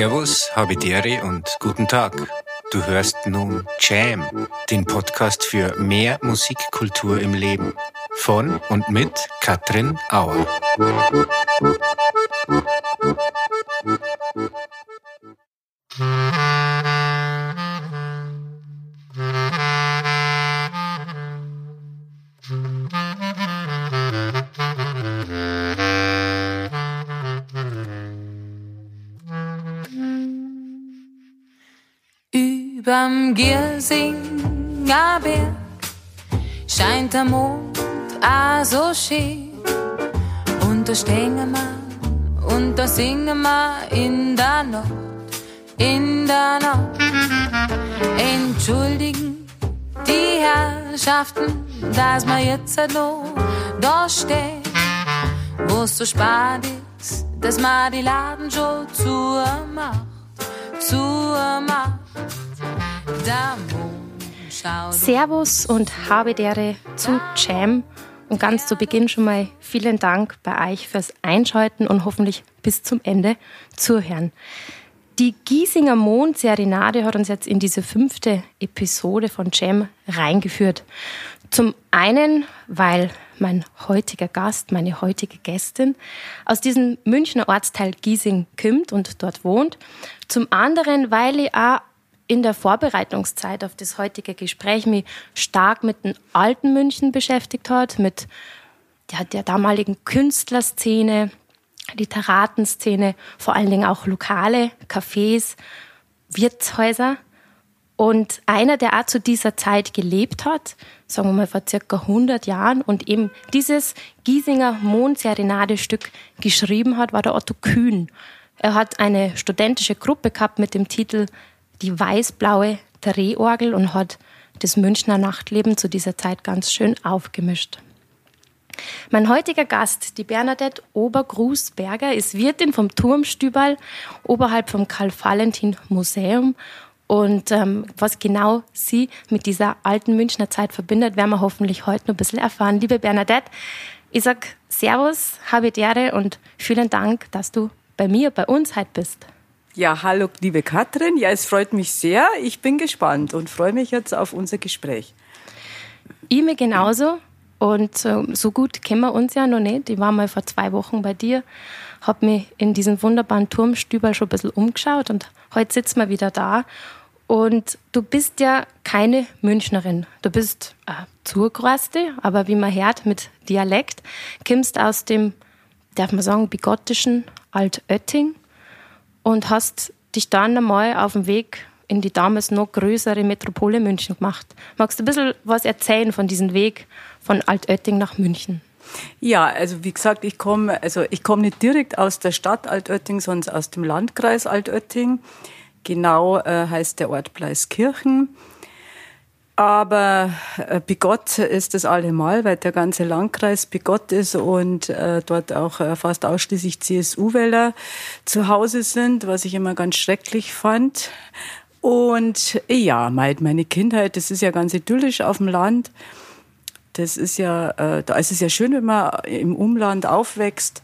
Servus, Habidere und guten Tag. Du hörst nun Jam, den Podcast für mehr Musikkultur im Leben. Von und mit Katrin Auer. Da stehen, wo so spät ist, dass man die Laden schon zu macht, zu macht. Servus und habe dere zu Jam. Und ganz zu Beginn schon mal vielen Dank bei euch fürs Einschalten und hoffentlich bis zum Ende zuhören. Die Giesinger Mondserenade hat uns jetzt in diese fünfte Episode von Jam reingeführt. Zum einen, weil mein heutiger Gast, meine heutige Gästin aus diesem Münchner Ortsteil Giesing kommt und dort wohnt. Zum anderen, weil ich auch in der Vorbereitungszeit auf das heutige Gespräch mich stark mit dem alten München beschäftigt hat, mit der, der damaligen Künstlerszene, Literatenszene, vor allen Dingen auch Lokale, Cafés, Wirtshäuser. Und einer, der auch zu dieser Zeit gelebt hat, sagen wir mal vor circa 100 Jahren und eben dieses Giesinger Mondserenade-Stück geschrieben hat, war der Otto Kühn. Er hat eine studentische Gruppe gehabt mit dem Titel die weiß-blaue Drehorgel und hat das Münchner Nachtleben zu dieser Zeit ganz schön aufgemischt. Mein heutiger Gast, die Bernadette Obergrußberger, ist Wirtin vom Turmstübal oberhalb vom Karl-Valentin-Museum. Und ähm, was genau sie mit dieser alten Münchner Zeit verbindet, werden wir hoffentlich heute noch ein bisschen erfahren. Liebe Bernadette, ich sag Servus, habe Ehre und vielen Dank, dass du bei mir, bei uns heute bist. Ja, hallo, liebe Katrin. Ja, es freut mich sehr. Ich bin gespannt und freue mich jetzt auf unser Gespräch. Ich mir genauso. Und so gut kennen wir uns ja noch nicht. Ich war mal vor zwei Wochen bei dir, habe mich in diesem wunderbaren Turmstübel schon ein bisschen umgeschaut und heute sitzen wir wieder da. Und du bist ja keine Münchnerin. Du bist äh, Zurgroste, aber wie man hört, mit Dialekt, kommst aus dem, darf man sagen, bigottischen Altötting und hast dich dann einmal auf dem Weg in die damals noch größere Metropole München gemacht. Magst du ein bisschen was erzählen von diesem Weg von Altötting nach München? Ja, also wie gesagt, ich komme also ich komme nicht direkt aus der Stadt Altötting, sondern aus dem Landkreis Altötting. Genau äh, heißt der Ort Pleiskirchen. Aber äh, Bigott ist es allemal, weil der ganze Landkreis Bigott ist und äh, dort auch äh, fast ausschließlich CSU-Wähler zu Hause sind, was ich immer ganz schrecklich fand. Und ja, meine Kindheit, das ist ja ganz idyllisch auf dem Land. Das ist ja, äh, da ist es ja schön, wenn man im Umland aufwächst.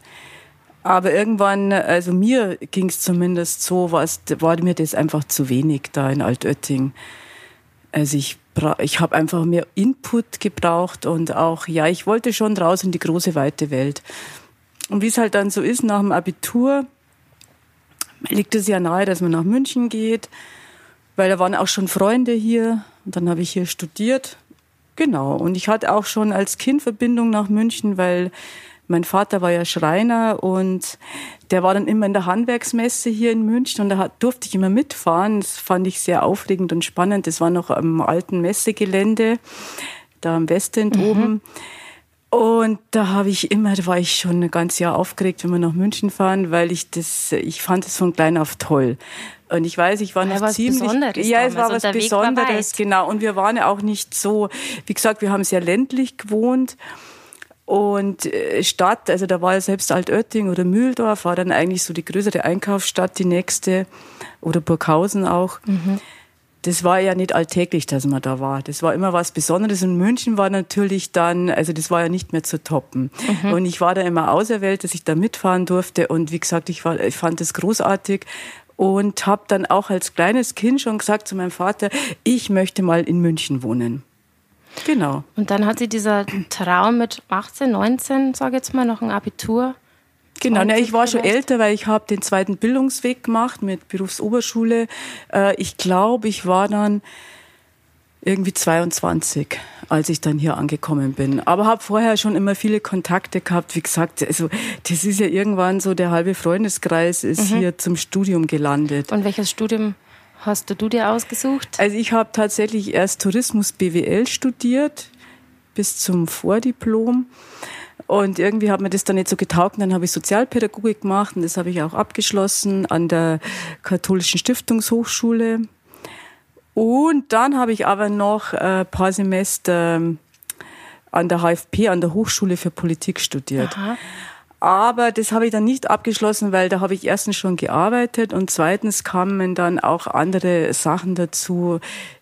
Aber irgendwann, also mir ging es zumindest so, war mir das einfach zu wenig da in Altötting. Also ich ich habe einfach mehr Input gebraucht und auch, ja, ich wollte schon raus in die große, weite Welt. Und wie es halt dann so ist, nach dem Abitur liegt es ja nahe, dass man nach München geht, weil da waren auch schon Freunde hier und dann habe ich hier studiert. Genau. Und ich hatte auch schon als Kind Verbindung nach München, weil mein Vater war ja Schreiner und der war dann immer in der Handwerksmesse hier in München und da durfte ich immer mitfahren. Das fand ich sehr aufregend und spannend. Das war noch am alten Messegelände, da am Westend mhm. oben. Und da habe ich immer, da war ich schon ein ganzes Jahr aufgeregt, wenn wir nach München fahren, weil ich das, ich fand es von klein auf toll. Und ich weiß, ich war noch ja, ziemlich, Besonderes ja, es war was Besonderes, genau. Und wir waren ja auch nicht so, wie gesagt, wir haben sehr ländlich gewohnt. Und äh, Stadt, also da war ja selbst Altötting oder Mühldorf, war dann eigentlich so die größere Einkaufsstadt, die nächste, oder Burghausen auch. Mhm. Das war ja nicht alltäglich, dass man da war. Das war immer was Besonderes. Und München war natürlich dann, also das war ja nicht mehr zu toppen. Mhm. Und ich war da immer auserwählt, dass ich da mitfahren durfte. Und wie gesagt, ich, war, ich fand das großartig. und habe dann auch als kleines Kind schon gesagt zu meinem Vater, ich möchte mal in München wohnen. Genau. Und dann hat sie dieser Traum mit 18, 19, sage jetzt mal, noch ein Abitur. Genau, ne, ich war schon älter, weil ich habe den zweiten Bildungsweg gemacht mit Berufsoberschule. Äh, ich glaube, ich war dann irgendwie 22, als ich dann hier angekommen bin. Aber habe vorher schon immer viele Kontakte gehabt. Wie gesagt, also das ist ja irgendwann so, der halbe Freundeskreis ist mhm. hier zum Studium gelandet. Und welches Studium hast du dir ausgesucht? Also ich habe tatsächlich erst Tourismus BWL studiert bis zum Vordiplom. Und irgendwie hat mir das dann nicht so getaugt. Dann habe ich Sozialpädagogik gemacht und das habe ich auch abgeschlossen an der Katholischen Stiftungshochschule und dann habe ich aber noch ein paar Semester ähm, an der HFP, an der Hochschule für Politik studiert. Aha. Aber das habe ich dann nicht abgeschlossen, weil da habe ich erstens schon gearbeitet und zweitens kamen dann auch andere Sachen dazu,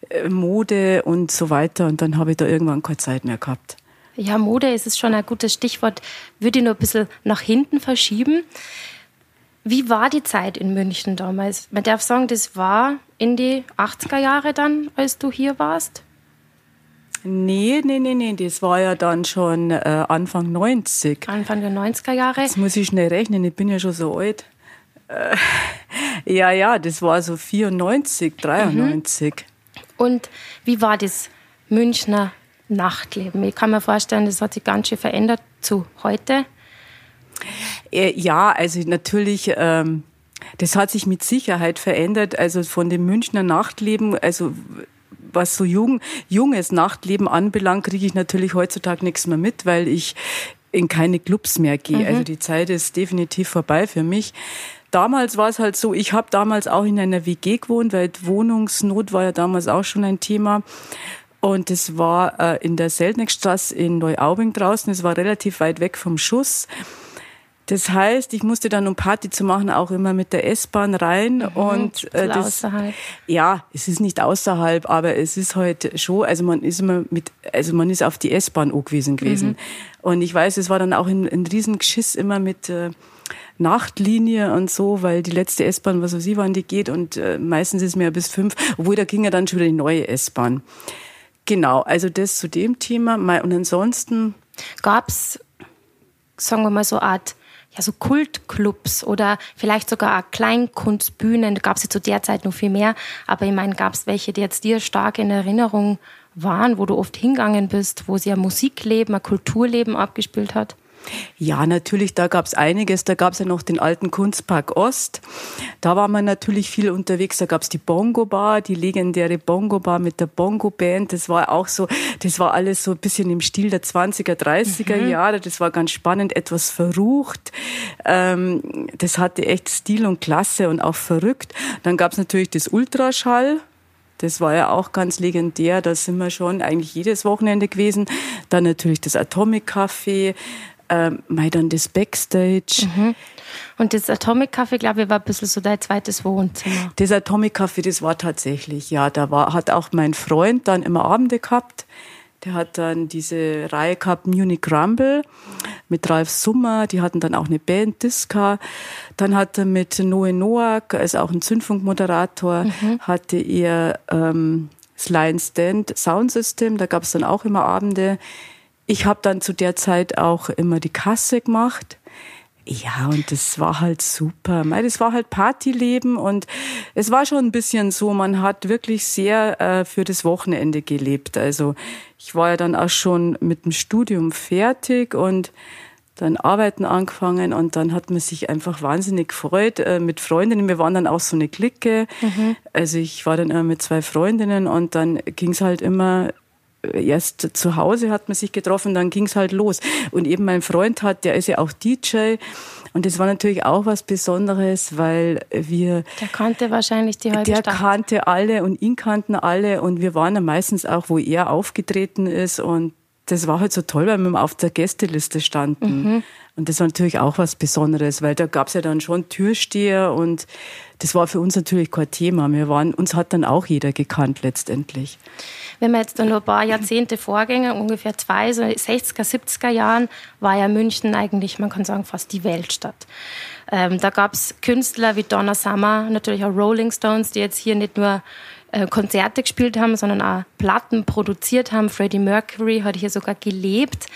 äh, Mode und so weiter. Und dann habe ich da irgendwann keine Zeit mehr gehabt. Ja, Mode ist es schon ein gutes Stichwort. Würde ich nur ein bisschen nach hinten verschieben. Wie war die Zeit in München damals? Man darf sagen, das war in die 80er Jahre dann, als du hier warst? Nee, nee, nee, nee, das war ja dann schon äh, Anfang 90. Anfang der 90er Jahre? Jetzt muss ich schnell rechnen, ich bin ja schon so alt. Äh, ja, ja, das war so 94, 93. Mhm. Und wie war das Münchner Nachtleben? Ich kann mir vorstellen, das hat sich ganz schön verändert zu heute. Äh, ja, also natürlich, ähm, das hat sich mit Sicherheit verändert. Also von dem Münchner Nachtleben, also was so jung, junges Nachtleben anbelangt, kriege ich natürlich heutzutage nichts mehr mit, weil ich in keine Clubs mehr gehe. Mhm. Also die Zeit ist definitiv vorbei für mich. Damals war es halt so, ich habe damals auch in einer WG gewohnt, weil Wohnungsnot war ja damals auch schon ein Thema. Und es war äh, in der Seltnickstraße in Neuaubing draußen. Es war relativ weit weg vom Schuss. Das heißt, ich musste dann, um Party zu machen, auch immer mit der S-Bahn rein. Mhm, und äh, das, außerhalb. ja, es ist nicht außerhalb, aber es ist halt schon, also man ist immer mit, also man ist auf die S-Bahn angewiesen gewesen. Mhm. Und ich weiß, es war dann auch ein, ein Riesengeschiss immer mit äh, Nachtlinie und so, weil die letzte S-Bahn, was weiß ich, wann die geht und äh, meistens ist mehr bis fünf, obwohl da ging ja dann schon wieder die neue S-Bahn. Genau, also das zu dem Thema. Und ansonsten gab's, sagen wir mal so Art ja, so Kultclubs oder vielleicht sogar Kleinkunstbühnen. Gab es ja zu der Zeit noch viel mehr. Aber ich meine, gab es welche, die jetzt dir stark in Erinnerung waren, wo du oft hingegangen bist, wo sie ein Musikleben, ein Kulturleben abgespielt hat? Ja, natürlich, da gab's einiges. Da gab's ja noch den alten Kunstpark Ost. Da war man natürlich viel unterwegs. Da gab's die Bongo Bar, die legendäre Bongo Bar mit der Bongo Band. Das war auch so, das war alles so ein bisschen im Stil der 20er, 30er mhm. Jahre. Das war ganz spannend, etwas verrucht. Ähm, das hatte echt Stil und Klasse und auch verrückt. Dann gab's natürlich das Ultraschall. Das war ja auch ganz legendär. Da sind wir schon eigentlich jedes Wochenende gewesen. Dann natürlich das Atomic Café ähm, dann das Backstage. Mhm. Und das Atomic Café, glaube ich, war ein bisschen so dein zweites Wohnzimmer. Das Atomic Café, das war tatsächlich, ja, da war, hat auch mein Freund dann immer Abende gehabt. Der hat dann diese Reihe gehabt, Munich Rumble, mit Ralf Summer. Die hatten dann auch eine Band, Disca. Dann hat er mit Noe Noack, also auch ein Zündfunkmoderator, mhm. hatte er ähm, das Lion Stand Sound System. Da gab es dann auch immer Abende. Ich habe dann zu der Zeit auch immer die Kasse gemacht. Ja, und das war halt super. Das war halt Partyleben und es war schon ein bisschen so, man hat wirklich sehr äh, für das Wochenende gelebt. Also ich war ja dann auch schon mit dem Studium fertig und dann arbeiten angefangen und dann hat man sich einfach wahnsinnig gefreut äh, mit Freundinnen. Wir waren dann auch so eine Clique. Mhm. Also ich war dann immer mit zwei Freundinnen und dann ging's halt immer erst zu Hause hat man sich getroffen, dann ging es halt los. Und eben mein Freund hat, der ist ja auch DJ. Und das war natürlich auch was Besonderes, weil wir. Der kannte wahrscheinlich die halbe Der Stadt. kannte alle und ihn kannten alle. Und wir waren dann meistens auch, wo er aufgetreten ist. Und das war halt so toll, weil wir auf der Gästeliste standen. Mhm. Und das war natürlich auch was Besonderes, weil da gab es ja dann schon Türsteher und das war für uns natürlich kein Thema. Wir waren, uns hat dann auch jeder gekannt letztendlich. Wenn wir jetzt dann noch ein paar Jahrzehnte vorgehen, ungefähr zwei, so 60er, 70er Jahren, war ja München eigentlich, man kann sagen, fast die Weltstadt. Ähm, da gab es Künstler wie Donna Summer, natürlich auch Rolling Stones, die jetzt hier nicht nur äh, Konzerte gespielt haben, sondern auch Platten produziert haben. Freddie Mercury hat hier sogar gelebt.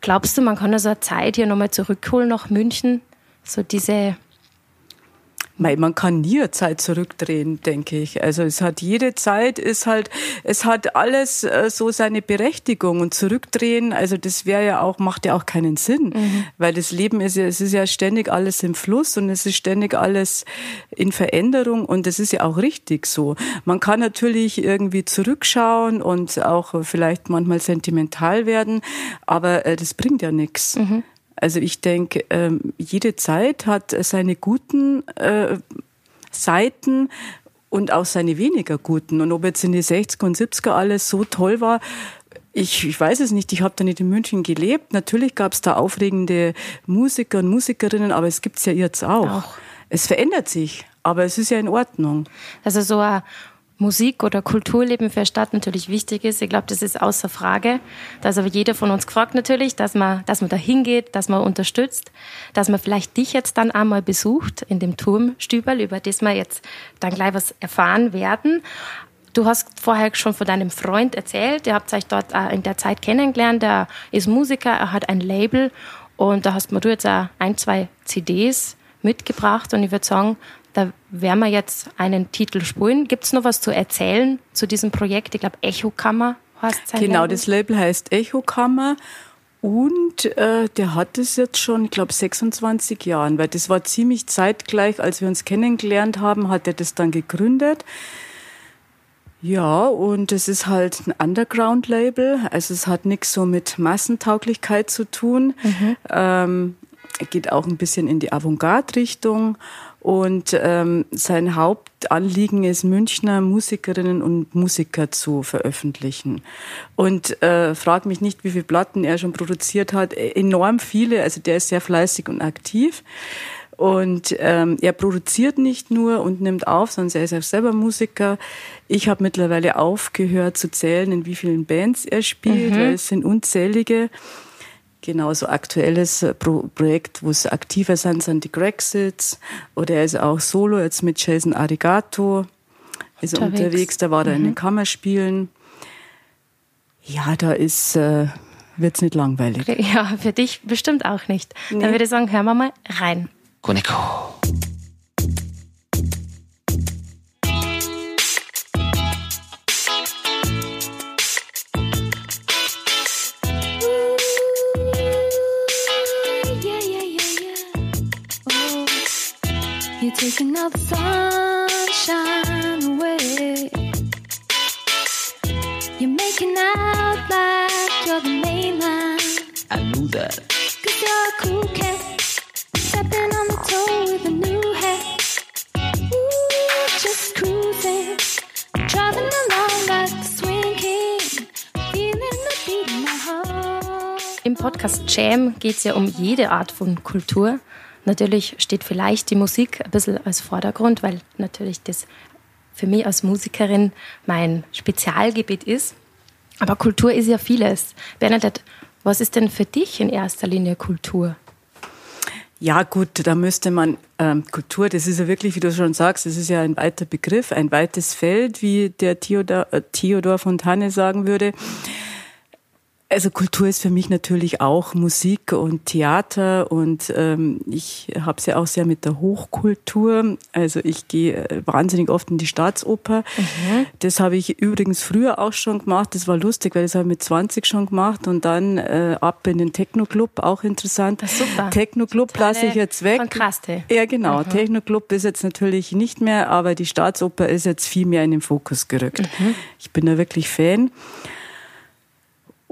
Glaubst du, man kann also eine Zeit hier nochmal zurückholen nach München? So diese man kann nie Zeit zurückdrehen, denke ich. Also es hat jede Zeit ist halt, es hat alles äh, so seine Berechtigung und zurückdrehen. Also das wäre ja auch macht ja auch keinen Sinn, mhm. weil das Leben ist ja, es ist ja ständig alles im Fluss und es ist ständig alles in Veränderung und das ist ja auch richtig so. Man kann natürlich irgendwie zurückschauen und auch vielleicht manchmal sentimental werden, aber äh, das bringt ja nichts. Mhm. Also ich denke, ähm, jede Zeit hat seine guten äh, Seiten und auch seine weniger guten. Und ob jetzt in die 60er und 70er alles so toll war, ich, ich weiß es nicht, ich habe da nicht in München gelebt. Natürlich gab es da aufregende Musiker und Musikerinnen, aber es gibt es ja jetzt auch. auch. Es verändert sich, aber es ist ja in Ordnung. Also so ein Musik- oder Kulturleben für Stadt natürlich wichtig ist. Ich glaube, das ist außer Frage. Da ist aber jeder von uns gefragt natürlich, dass man, dass man da hingeht, dass man unterstützt, dass man vielleicht dich jetzt dann einmal besucht in dem Turmstübel, über das wir jetzt dann gleich was erfahren werden. Du hast vorher schon von deinem Freund erzählt, ihr habt euch dort äh, in der Zeit kennengelernt, er ist Musiker, er hat ein Label und da hast du jetzt auch ein, zwei CDs mitgebracht und ich würde sagen, da werden wir jetzt einen Titel spielen. Gibt es noch was zu erzählen zu diesem Projekt? Ich glaube, Echokammer heißt sein Genau, Label. das Label heißt Echokammer. Und äh, der hat es jetzt schon, ich glaube, 26 Jahren, weil das war ziemlich zeitgleich, als wir uns kennengelernt haben, hat er das dann gegründet. Ja, und es ist halt ein Underground-Label, also es hat nichts so mit Massentauglichkeit zu tun. Mhm. Ähm, geht auch ein bisschen in die Avantgarde-Richtung und ähm, sein Hauptanliegen ist, Münchner Musikerinnen und Musiker zu veröffentlichen. Und äh, frag mich nicht, wie viele Platten er schon produziert hat. E, enorm viele. Also der ist sehr fleißig und aktiv. Und ähm, er produziert nicht nur und nimmt auf, sondern er ist auch selber Musiker. Ich habe mittlerweile aufgehört zu zählen, in wie vielen Bands er spielt, mhm. weil es sind unzählige. Genauso aktuelles äh, Pro Projekt, wo es aktiver sind, sind die Grexits. Oder er ist auch solo jetzt mit Jason Arigato. Ist unterwegs, unterwegs da war er mhm. in den Kammerspielen. Ja, da ist, äh, wird's nicht langweilig. Ja, für dich bestimmt auch nicht. Nee. Dann würde ich sagen, hören wir mal rein. Koneko. Taking all the sunshine away. You're making out like you're the main line. I knew that. Cause you're a cool cat. Stepping on the toe with a new hat. Ooh, just cruising. Driving along like the swing king. Feeling the beat in my heart. Im Podcast Jam geht es ja um jede Art von Kultur. Natürlich steht vielleicht die Musik ein bisschen als Vordergrund, weil natürlich das für mich als Musikerin mein Spezialgebiet ist. Aber Kultur ist ja vieles. Bernadette, was ist denn für dich in erster Linie Kultur? Ja, gut, da müsste man ähm, Kultur, das ist ja wirklich, wie du schon sagst, das ist ja ein weiter Begriff, ein weites Feld, wie der Theodor, äh, Theodor Fontane sagen würde. Also Kultur ist für mich natürlich auch Musik und Theater und ähm, ich habe es ja auch sehr mit der Hochkultur. Also ich gehe äh, wahnsinnig oft in die Staatsoper. Mhm. Das habe ich übrigens früher auch schon gemacht. Das war lustig, weil das habe ich mit 20 schon gemacht und dann äh, ab in den Techno-Club, auch interessant. Super. Techno-Club lasse ich jetzt weg. Kontraste. Ja, genau. Mhm. Techno-Club ist jetzt natürlich nicht mehr, aber die Staatsoper ist jetzt viel mehr in den Fokus gerückt. Mhm. Ich bin da wirklich Fan.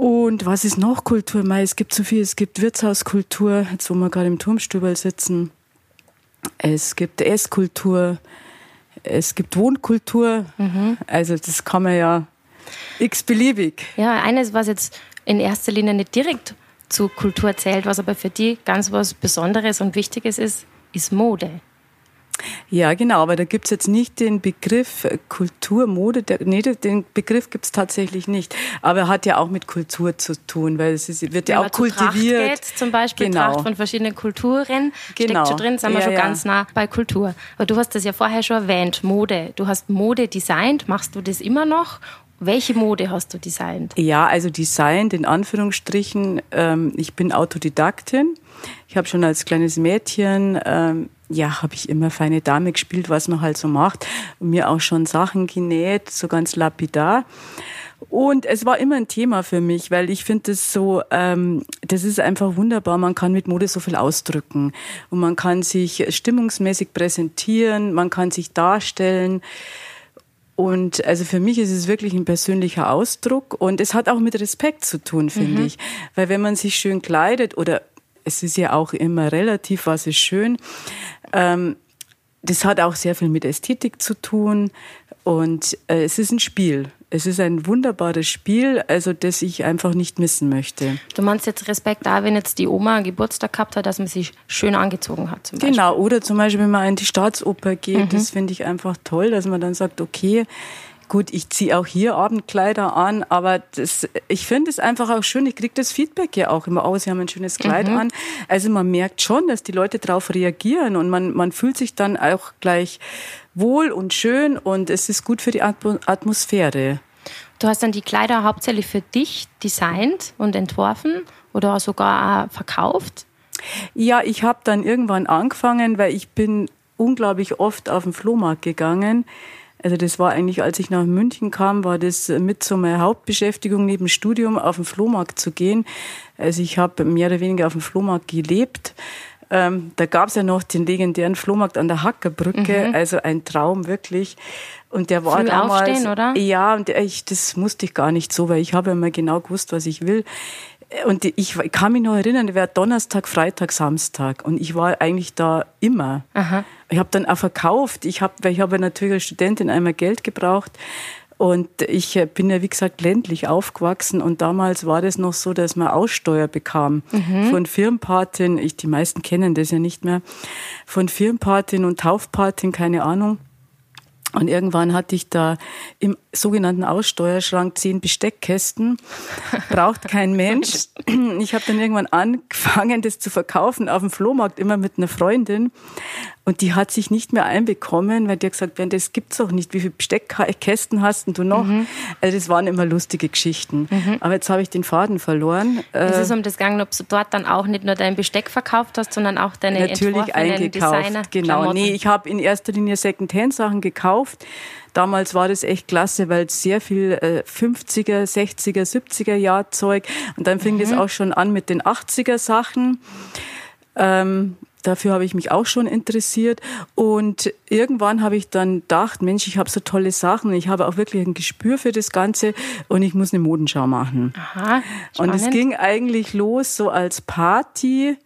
Und was ist noch Kultur? Mei, es gibt so viel. Es gibt Wirtshauskultur, jetzt wo wir gerade im Turmstübel sitzen. Es gibt Esskultur. Es gibt Wohnkultur. Mhm. Also das kann man ja x-beliebig. Ja, eines, was jetzt in erster Linie nicht direkt zu Kultur zählt, was aber für die ganz was Besonderes und Wichtiges ist, ist Mode. Ja, genau, aber da gibt's jetzt nicht den Begriff Kulturmode. Der, nee, den Begriff gibt's tatsächlich nicht. Aber er hat ja auch mit Kultur zu tun, weil es ist, wird ja auch kultiviert. Tracht geht, zum Beispiel genau. Tracht von verschiedenen Kulturen genau. steckt schon drin, sind wir ja, schon ja. ganz nah bei Kultur. Aber du hast das ja vorher schon erwähnt, Mode. Du hast Mode designt, machst du das immer noch? Welche Mode hast du designt? Ja, also designt in Anführungsstrichen. Ähm, ich bin Autodidaktin. Ich habe schon als kleines Mädchen ähm, ja, habe ich immer feine Dame gespielt, was man halt so macht. Und mir auch schon Sachen genäht, so ganz lapidar. Und es war immer ein Thema für mich, weil ich finde das so, ähm, das ist einfach wunderbar. Man kann mit Mode so viel ausdrücken und man kann sich stimmungsmäßig präsentieren, man kann sich darstellen. Und also für mich ist es wirklich ein persönlicher Ausdruck und es hat auch mit Respekt zu tun, finde mhm. ich. Weil wenn man sich schön kleidet oder es ist ja auch immer relativ, was ist schön. Ähm, das hat auch sehr viel mit Ästhetik zu tun und äh, es ist ein Spiel. Es ist ein wunderbares Spiel, also das ich einfach nicht missen möchte. Du meinst jetzt Respekt da, wenn jetzt die Oma einen Geburtstag gehabt hat, dass man sich schön angezogen hat. Zum genau, oder zum Beispiel, wenn man in die Staatsoper geht, mhm. das finde ich einfach toll, dass man dann sagt, okay, Gut, ich ziehe auch hier Abendkleider an, aber das, ich finde es einfach auch schön. Ich kriege das Feedback ja auch immer, oh, Sie haben ein schönes Kleid mhm. an. Also man merkt schon, dass die Leute darauf reagieren und man, man fühlt sich dann auch gleich wohl und schön und es ist gut für die Atmosphäre. Du hast dann die Kleider hauptsächlich für dich designt und entworfen oder sogar verkauft? Ja, ich habe dann irgendwann angefangen, weil ich bin unglaublich oft auf den Flohmarkt gegangen. Also das war eigentlich, als ich nach München kam, war das mit so meiner Hauptbeschäftigung neben Studium auf den Flohmarkt zu gehen. Also ich habe mehr oder weniger auf dem Flohmarkt gelebt. Ähm, da gab es ja noch den legendären Flohmarkt an der Hackerbrücke, mhm. also ein Traum wirklich. Und der war Früh damals, aufstehen, oder? Ja, und ich, das musste ich gar nicht so, weil ich habe immer genau gewusst, was ich will und ich kann mich noch erinnern, der war Donnerstag, Freitag, Samstag und ich war eigentlich da immer. Aha. Ich habe dann auch verkauft. Ich habe, weil ich habe natürlich als Studentin einmal Geld gebraucht und ich äh, bin ja wie gesagt ländlich aufgewachsen und damals war das noch so, dass man Aussteuer bekam mhm. von Firmenpatin. Ich, die meisten kennen das ja nicht mehr. Von Firmenpatin und Taufpatin, keine Ahnung. Und irgendwann hatte ich da im sogenannten Aussteuerschrank zehn Besteckkästen. Braucht kein Mensch. Ich habe dann irgendwann angefangen, das zu verkaufen auf dem Flohmarkt, immer mit einer Freundin. Und die hat sich nicht mehr einbekommen, weil die hat gesagt, das gibt's doch nicht. Wie viele Besteckkästen hast denn du noch? Mhm. Also das waren immer lustige Geschichten. Mhm. Aber jetzt habe ich den Faden verloren. Es ist um das gegangen, ob du dort dann auch nicht nur dein Besteck verkauft hast, sondern auch deine Natürlich eingekauft. Designer genau. Nee, ich habe in erster Linie Secondhand-Sachen gekauft. Damals war das echt klasse, weil sehr viel äh, 50er, 60er, 70er Jahr Zeug und dann fing mhm. das auch schon an mit den 80er Sachen. Ähm, Dafür habe ich mich auch schon interessiert. Und irgendwann habe ich dann gedacht, Mensch, ich habe so tolle Sachen. Ich habe auch wirklich ein Gespür für das Ganze und ich muss eine Modenschau machen. Aha, und es ging eigentlich los so als Party,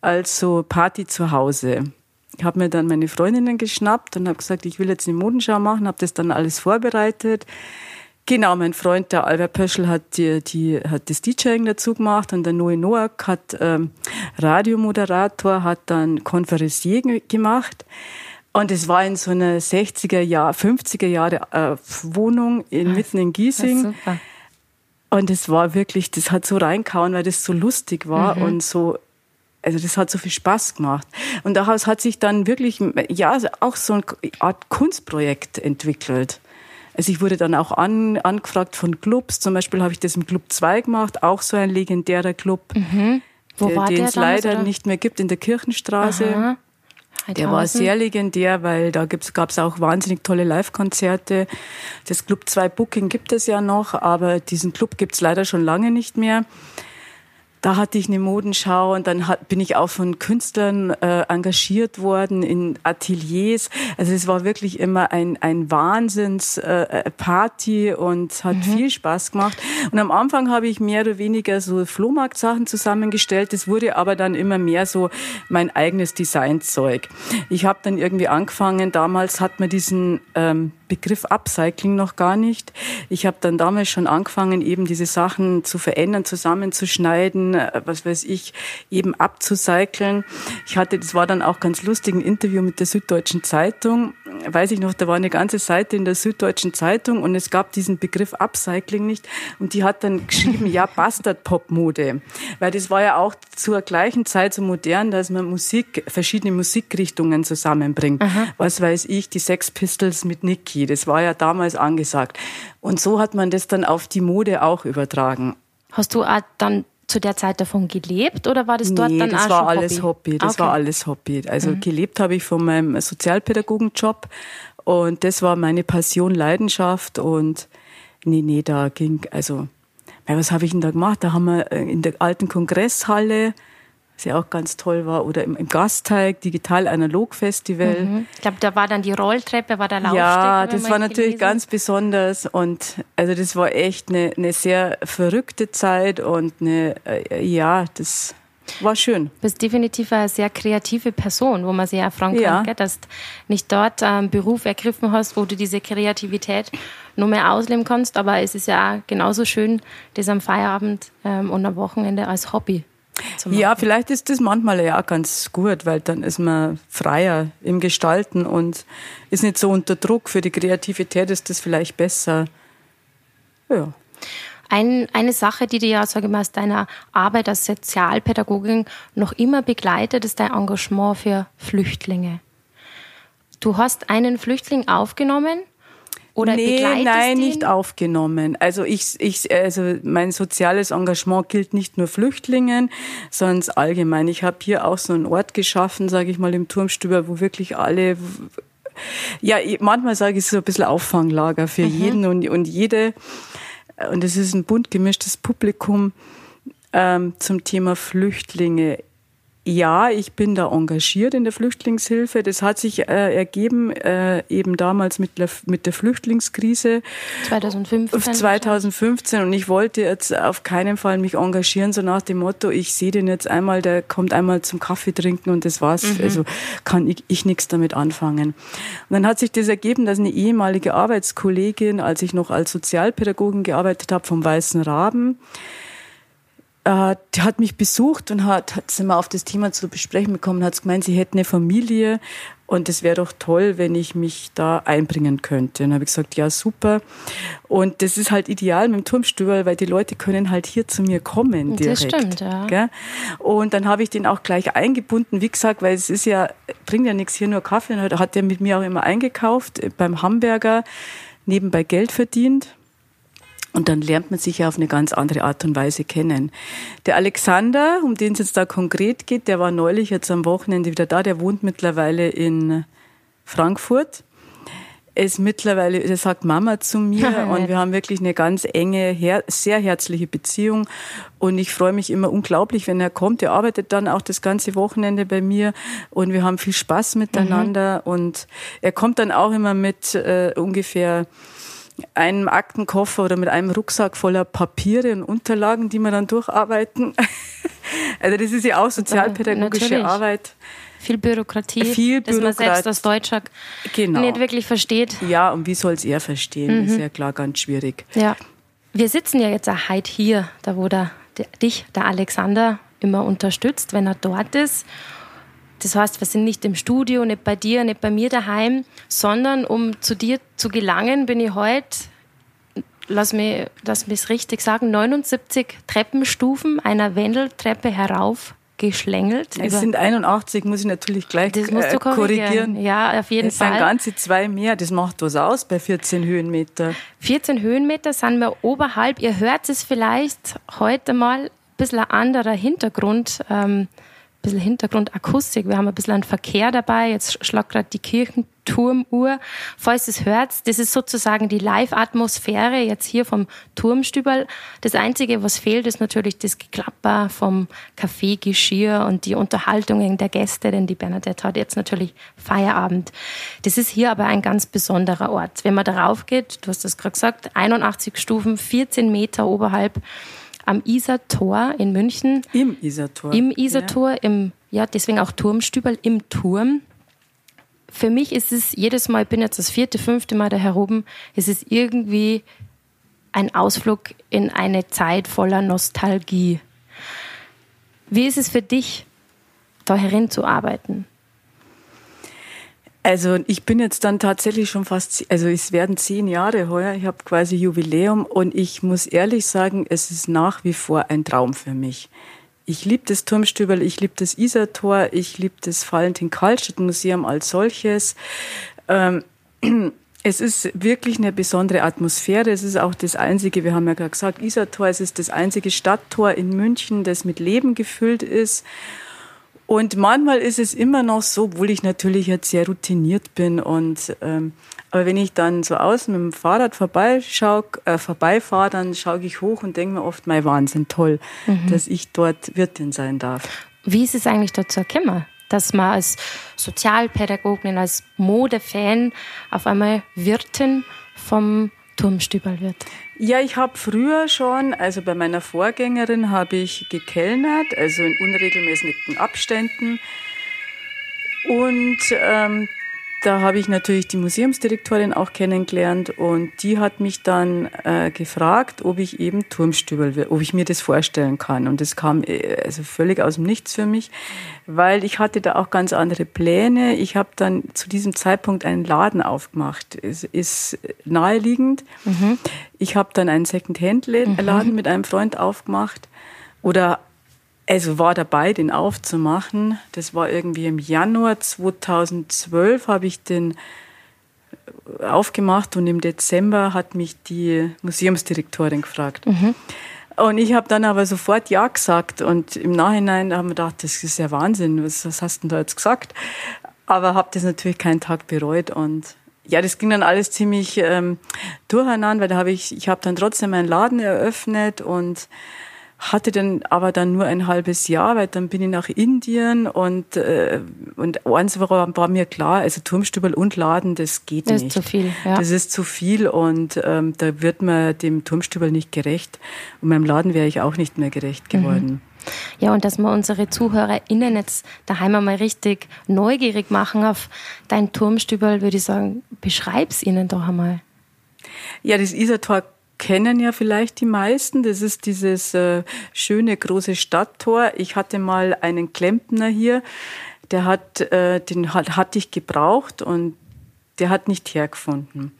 als so Party zu Hause. Ich habe mir dann meine Freundinnen geschnappt und habe gesagt, ich will jetzt eine Modenschau machen, habe das dann alles vorbereitet. Genau, mein Freund, der Albert Pöschel, hat, die, die, hat das DJing dazu gemacht und der Noe Noack hat ähm, Radiomoderator, hat dann Konferencier gemacht. Und es war in so einer 60er Jahr, 50er Jahre äh, Wohnung in, mitten in Giesing. Und es war wirklich, das hat so reinkauen, weil das so lustig war mhm. und so also das hat so viel Spaß gemacht. Und daraus hat sich dann wirklich, ja, auch so eine Art Kunstprojekt entwickelt. Also ich wurde dann auch an, angefragt von Clubs. Zum Beispiel habe ich das im Club 2 gemacht, auch so ein legendärer Club, mhm. Den es leider oder? nicht mehr gibt in der Kirchenstraße. Aha. Der war sehr legendär, weil da gab es auch wahnsinnig tolle Live-Konzerte. Das Club 2 Booking gibt es ja noch, aber diesen Club gibt es leider schon lange nicht mehr da hatte ich eine Modenschau und dann hat, bin ich auch von Künstlern äh, engagiert worden in Ateliers. Also es war wirklich immer ein, ein Wahnsinns-Party äh, und hat mhm. viel Spaß gemacht. Und am Anfang habe ich mehr oder weniger so Flohmarktsachen zusammengestellt. Das wurde aber dann immer mehr so mein eigenes Designzeug. Ich habe dann irgendwie angefangen, damals hat man diesen ähm, Begriff Upcycling noch gar nicht. Ich habe dann damals schon angefangen, eben diese Sachen zu verändern, zusammenzuschneiden, äh, was weiß ich, eben abzucyceln. Ich hatte, das war dann auch ganz lustig, ein Interview mit der Süddeutschen Zeitung. Weiß ich noch, da war eine ganze Seite in der Süddeutschen Zeitung und es gab diesen Begriff Upcycling nicht. Und die hat dann geschrieben, ja, Bastard-Pop-Mode. Weil das war ja auch zur gleichen Zeit so modern, dass man Musik, verschiedene Musikrichtungen zusammenbringt. Aha. Was weiß ich, die Sex Pistols mit Nicky, das war ja damals angesagt. Und so hat man das dann auf die Mode auch übertragen. Hast du dann zu der Zeit davon gelebt oder war das dort nee, dann das auch war alles Hobby? Hobby. Das okay. war alles Hobby. Also mhm. gelebt habe ich von meinem Sozialpädagogenjob und das war meine Passion, Leidenschaft und nee, nee, da ging, also, was habe ich denn da gemacht? Da haben wir äh, in der alten Kongresshalle was ja auch ganz toll war, oder im, im Gasteig, Digital-Analog-Festival. Mhm. Ich glaube, da war dann die Rolltreppe, war der Laufsteg. Ja, das war natürlich gelesen. ganz besonders und also das war echt eine, eine sehr verrückte Zeit und eine, äh, ja, das war schön. Du bist definitiv eine sehr kreative Person, wo man sich fragen kann, ja. dass du nicht dort einen Beruf ergriffen hast, wo du diese Kreativität noch mehr ausleben kannst. Aber es ist ja auch genauso schön, das am Feierabend ähm, und am Wochenende als Hobby ja, vielleicht ist das manchmal ja auch ganz gut, weil dann ist man freier im Gestalten und ist nicht so unter Druck. Für die Kreativität ist das vielleicht besser. Ja. Ein, eine Sache, die dir ja, sage ich mal, aus deiner Arbeit als Sozialpädagogin noch immer begleitet, ist dein Engagement für Flüchtlinge. Du hast einen Flüchtling aufgenommen oder nee, nein, ihn? nicht aufgenommen. Also ich, ich, also mein soziales Engagement gilt nicht nur Flüchtlingen, sondern allgemein. Ich habe hier auch so einen Ort geschaffen, sage ich mal, im Turmstüber, wo wirklich alle ja, manchmal sage ich es so ein bisschen Auffanglager für mhm. jeden und, und jede. Und es ist ein bunt gemischtes Publikum ähm, zum Thema Flüchtlinge. Ja, ich bin da engagiert in der Flüchtlingshilfe. Das hat sich äh, ergeben äh, eben damals mit der, mit der Flüchtlingskrise 2015. 2015 und ich wollte jetzt auf keinen Fall mich engagieren so nach dem Motto, ich sehe den jetzt einmal, der kommt einmal zum Kaffee trinken und das war's. Mhm. Also kann ich, ich nichts damit anfangen. Und dann hat sich das ergeben, dass eine ehemalige Arbeitskollegin, als ich noch als Sozialpädagogin gearbeitet habe vom Weißen Raben, äh, die hat mich besucht und hat, hat sind wir auf das Thema zu besprechen bekommen, hat gemeint, sie hätte eine Familie und es wäre doch toll, wenn ich mich da einbringen könnte. Und dann habe ich gesagt, ja, super. Und das ist halt ideal mit dem Turmstüberl, weil die Leute können halt hier zu mir kommen direkt. Das stimmt, ja. Gell? Und dann habe ich den auch gleich eingebunden, wie gesagt, weil es ist ja, bringt ja nichts hier nur Kaffee. Und hat der mit mir auch immer eingekauft beim Hamburger, nebenbei Geld verdient. Und dann lernt man sich ja auf eine ganz andere Art und Weise kennen. Der Alexander, um den es jetzt da konkret geht, der war neulich jetzt am Wochenende wieder da. Der wohnt mittlerweile in Frankfurt. Er ist mittlerweile, er sagt Mama zu mir und wir haben wirklich eine ganz enge, sehr herzliche Beziehung. Und ich freue mich immer unglaublich, wenn er kommt. Er arbeitet dann auch das ganze Wochenende bei mir und wir haben viel Spaß miteinander. Mhm. Und er kommt dann auch immer mit äh, ungefähr einem Aktenkoffer oder mit einem Rucksack voller Papiere und Unterlagen, die wir dann durcharbeiten. also das ist ja auch sozialpädagogische Natürlich. Arbeit. Viel Bürokratie, Viel dass man selbst als Deutscher genau. nicht wirklich versteht. Ja, und wie soll es er verstehen? Mhm. Ist ja klar ganz schwierig. Ja. Wir sitzen ja jetzt auch heute hier, da wo der, der, dich, der Alexander, immer unterstützt, wenn er dort ist. Das heißt, wir sind nicht im Studio, nicht bei dir, nicht bei mir daheim, sondern um zu dir zu gelangen, bin ich heute, lass mich es richtig sagen, 79 Treppenstufen einer Wendeltreppe herauf geschlängelt. Es sind 81, muss ich natürlich gleich das musst du äh, korrigieren. Ja, auf jeden es Fall. Es sind ganze zwei mehr, das macht was aus bei 14 Höhenmeter. 14 Höhenmeter sind wir oberhalb. Ihr hört es vielleicht heute mal ein bisschen ein anderer Hintergrund. Ähm, bisschen Hintergrundakustik. Wir haben ein bisschen einen Verkehr dabei. Jetzt schlagt gerade die Kirchenturmuhr. Falls es hört, das ist sozusagen die Live-Atmosphäre jetzt hier vom Turmstüberl. Das Einzige, was fehlt, ist natürlich das Geklapper vom Kaffeegeschirr und die Unterhaltungen der Gäste, denn die Bernadette hat jetzt natürlich Feierabend. Das ist hier aber ein ganz besonderer Ort. Wenn man darauf geht, du hast das gerade gesagt, 81 Stufen, 14 Meter oberhalb, am Isartor in München. Im Isartor. Im Isartor, ja. im, ja, deswegen auch Turmstüberl im Turm. für mich ist es jedes Mal, ich bin jetzt das vierte, fünfte Mal da heroben, ist es irgendwie ein Ausflug in eine Zeit voller Nostalgie. Wie ist es für dich, da herin zu arbeiten? Also ich bin jetzt dann tatsächlich schon fast, also es werden zehn Jahre heuer, ich habe quasi Jubiläum und ich muss ehrlich sagen, es ist nach wie vor ein Traum für mich. Ich liebe das Turmstüberl, ich liebe das Isartor, ich liebe das Valentin-Karlstadt-Museum als solches. Ähm, es ist wirklich eine besondere Atmosphäre. Es ist auch das einzige, wir haben ja gerade gesagt, Isartor, es ist das einzige Stadttor in München, das mit Leben gefüllt ist. Und manchmal ist es immer noch so, obwohl ich natürlich jetzt sehr routiniert bin. Und ähm, aber wenn ich dann so außen mit dem Fahrrad vorbeischaue, äh, vorbeifahre, dann schaue ich hoch und denke mir oft, mein Wahnsinn, toll, mhm. dass ich dort Wirtin sein darf. Wie ist es eigentlich dazu gekommen, dass man als Sozialpädagogin, als Modefan auf einmal Wirtin vom Turmstübel wird? Ja, ich habe früher schon, also bei meiner Vorgängerin habe ich gekellnert, also in unregelmäßigen Abständen. Und ähm, da habe ich natürlich die Museumsdirektorin auch kennengelernt und die hat mich dann äh, gefragt, ob ich eben Turmstübel will, ob ich mir das vorstellen kann. Und das kam äh, also völlig aus dem Nichts für mich, weil ich hatte da auch ganz andere Pläne. Ich habe dann zu diesem Zeitpunkt einen Laden aufgemacht. Es ist naheliegend. Mhm. Ich habe dann einen Second-Hand-Laden mhm. mit einem Freund aufgemacht oder also war dabei, den aufzumachen. Das war irgendwie im Januar 2012 habe ich den aufgemacht und im Dezember hat mich die Museumsdirektorin gefragt. Mhm. Und ich habe dann aber sofort Ja gesagt und im Nachhinein haben wir gedacht, das ist ja Wahnsinn, was, was hast du denn da jetzt gesagt? Aber habe das natürlich keinen Tag bereut und ja, das ging dann alles ziemlich ähm, durcheinander, weil da habe ich, ich habe dann trotzdem meinen Laden eröffnet und hatte dann aber dann nur ein halbes Jahr, weil dann bin ich nach Indien und, äh, und eins war, war mir klar, also Turmstübel und Laden, das geht das nicht. Das ist zu viel, ja. Das ist zu viel und ähm, da wird man dem Turmstübel nicht gerecht und meinem Laden wäre ich auch nicht mehr gerecht mhm. geworden. Mhm. Ja, und dass wir unsere ZuhörerInnen jetzt daheim einmal richtig neugierig machen auf dein Turmstübel, würde ich sagen, beschreib's ihnen doch einmal. Ja, das Isartor kennen ja vielleicht die meisten. Das ist dieses äh, schöne große Stadttor. Ich hatte mal einen Klempner hier, der hat, äh, den hat, hatte ich gebraucht und der hat nicht hergefunden.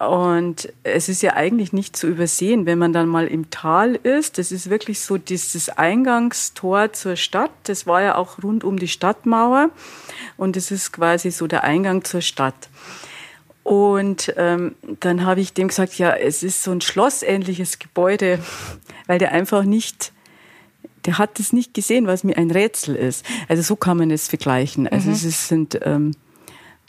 Und es ist ja eigentlich nicht zu übersehen, wenn man dann mal im Tal ist. Das ist wirklich so dieses Eingangstor zur Stadt. Das war ja auch rund um die Stadtmauer. Und es ist quasi so der Eingang zur Stadt. Und ähm, dann habe ich dem gesagt, ja, es ist so ein schlossähnliches Gebäude, weil der einfach nicht, der hat es nicht gesehen, was mir ein Rätsel ist. Also so kann man es vergleichen. Also mhm. es sind ähm,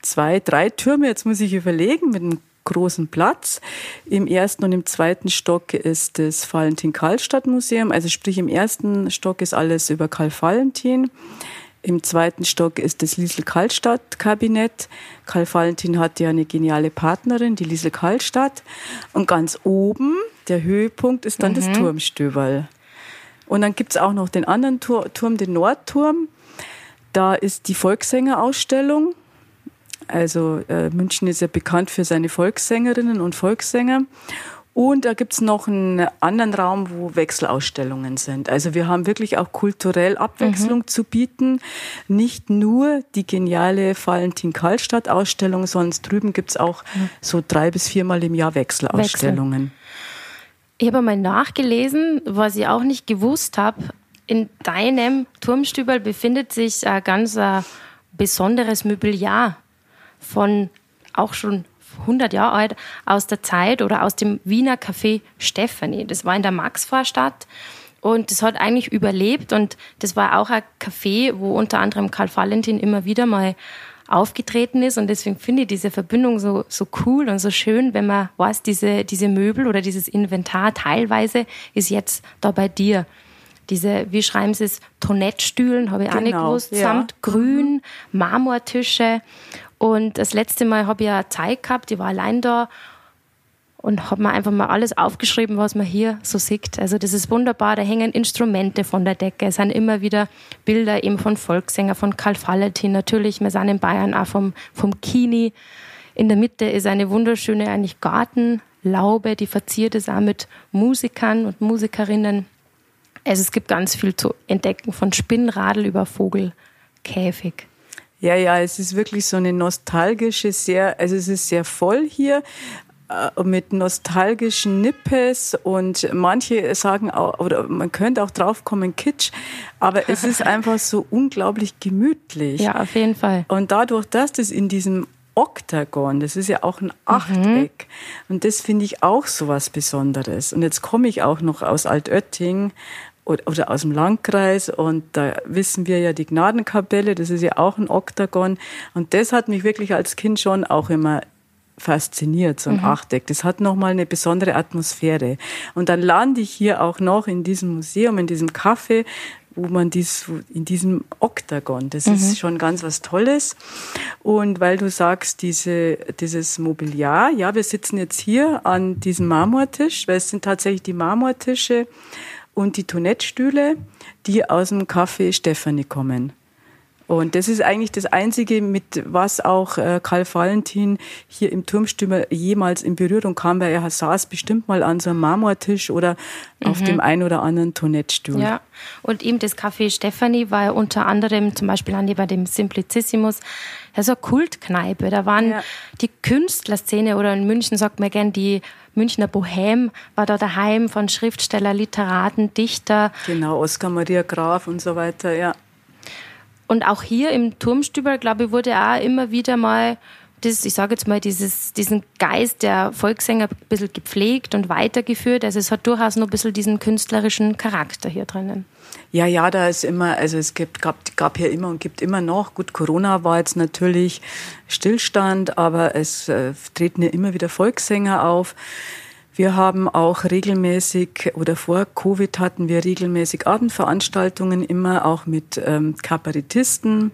zwei, drei Türme, jetzt muss ich überlegen, mit einem großen Platz. Im ersten und im zweiten Stock ist das Valentin-Karlstadt-Museum. Also sprich, im ersten Stock ist alles über Karl Valentin. Im zweiten Stock ist das Liesel-Kaltstadt-Kabinett. Karl Valentin hat ja eine geniale Partnerin, die Liesel Kaltstadt. Und ganz oben, der Höhepunkt, ist dann mhm. das Turmstöberl. Und dann gibt's auch noch den anderen Turm, den Nordturm. Da ist die Volkssängerausstellung. Also äh, München ist ja bekannt für seine Volkssängerinnen und Volkssänger. Und da gibt's noch einen anderen Raum, wo Wechselausstellungen sind. Also wir haben wirklich auch kulturell Abwechslung mhm. zu bieten. Nicht nur die geniale Valentin-Karlstadt-Ausstellung, sondern drüben gibt's auch mhm. so drei bis viermal im Jahr Wechselausstellungen. Wechsel. Ich habe mal nachgelesen, was ich auch nicht gewusst habe. In deinem Turmstübel befindet sich ein ganz äh, besonderes Mobiliar von auch schon 100 Jahre alt, aus der Zeit oder aus dem Wiener Café Stephanie. Das war in der Maxvorstadt und das hat eigentlich überlebt und das war auch ein Café, wo unter anderem Karl Valentin immer wieder mal aufgetreten ist und deswegen finde ich diese Verbindung so, so cool und so schön, wenn man weiß, diese, diese Möbel oder dieses Inventar teilweise ist jetzt da bei dir. Diese, wie schreiben sie es, Tonettstühlen, habe ich genau, auch nicht genau, gewusst, ja. samt Grün, Marmortische und das letzte Mal habe ich ja Zeit gehabt, ich war allein da. und habe mir einfach mal alles aufgeschrieben, was man hier so sieht. Also das ist wunderbar, da hängen Instrumente von der Decke, es sind immer wieder Bilder eben von Volkssänger, von Karl Valentin natürlich, wir sind in Bayern auch vom, vom Kini. In der Mitte ist eine wunderschöne eigentlich Gartenlaube, die verziert ist auch mit Musikern und Musikerinnen. Also es gibt ganz viel zu entdecken, von Spinnradel über Vogelkäfig. Ja, ja, es ist wirklich so eine nostalgische, sehr, also es ist sehr voll hier, äh, mit nostalgischen Nippes und manche sagen auch, oder man könnte auch draufkommen, Kitsch, aber es ist einfach so unglaublich gemütlich. Ja, auf jeden Fall. Und dadurch, dass das in diesem Oktagon, das ist ja auch ein Achteck. Mhm. Und das finde ich auch so was Besonderes. Und jetzt komme ich auch noch aus Altötting oder, aus dem Landkreis und da wissen wir ja die Gnadenkapelle, das ist ja auch ein Oktagon. Und das hat mich wirklich als Kind schon auch immer fasziniert, so ein mhm. Achteck. Das hat nochmal eine besondere Atmosphäre. Und dann lande ich hier auch noch in diesem Museum, in diesem Café, wo man dies, in diesem Oktagon, das mhm. ist schon ganz was Tolles. Und weil du sagst, diese, dieses Mobiliar, ja, wir sitzen jetzt hier an diesem Marmortisch, weil es sind tatsächlich die Marmortische und die Toilettstühle, die aus dem Café Stephanie kommen. Und das ist eigentlich das Einzige, mit was auch äh, Karl Valentin hier im Turmstümer jemals in Berührung kam, weil er saß bestimmt mal an so einem Marmortisch oder mhm. auf dem ein oder anderen Toilettstuhl. Ja, und eben das Café Stefanie war ja unter anderem zum Beispiel an bei dem Simplicissimus ja, so eine Kultkneipe. Da waren ja. die Künstlerszene oder in München sagt man gern die Münchner Bohem war da daheim von Schriftsteller, Literaten, Dichter. Genau, Oskar Maria Graf und so weiter, ja. Und auch hier im Turmstüber, glaube ich, wurde auch immer wieder mal das, ich sage jetzt mal, dieses, diesen Geist der Volkssänger ein bisschen gepflegt und weitergeführt. Also es hat durchaus noch ein bisschen diesen künstlerischen Charakter hier drinnen. Ja, ja, da ist immer, also es gibt, gab, gab hier immer und gibt immer noch. Gut, Corona war jetzt natürlich Stillstand, aber es äh, treten ja immer wieder Volkssänger auf. Wir haben auch regelmäßig oder vor Covid hatten wir regelmäßig Abendveranstaltungen immer auch mit ähm, Kabarettisten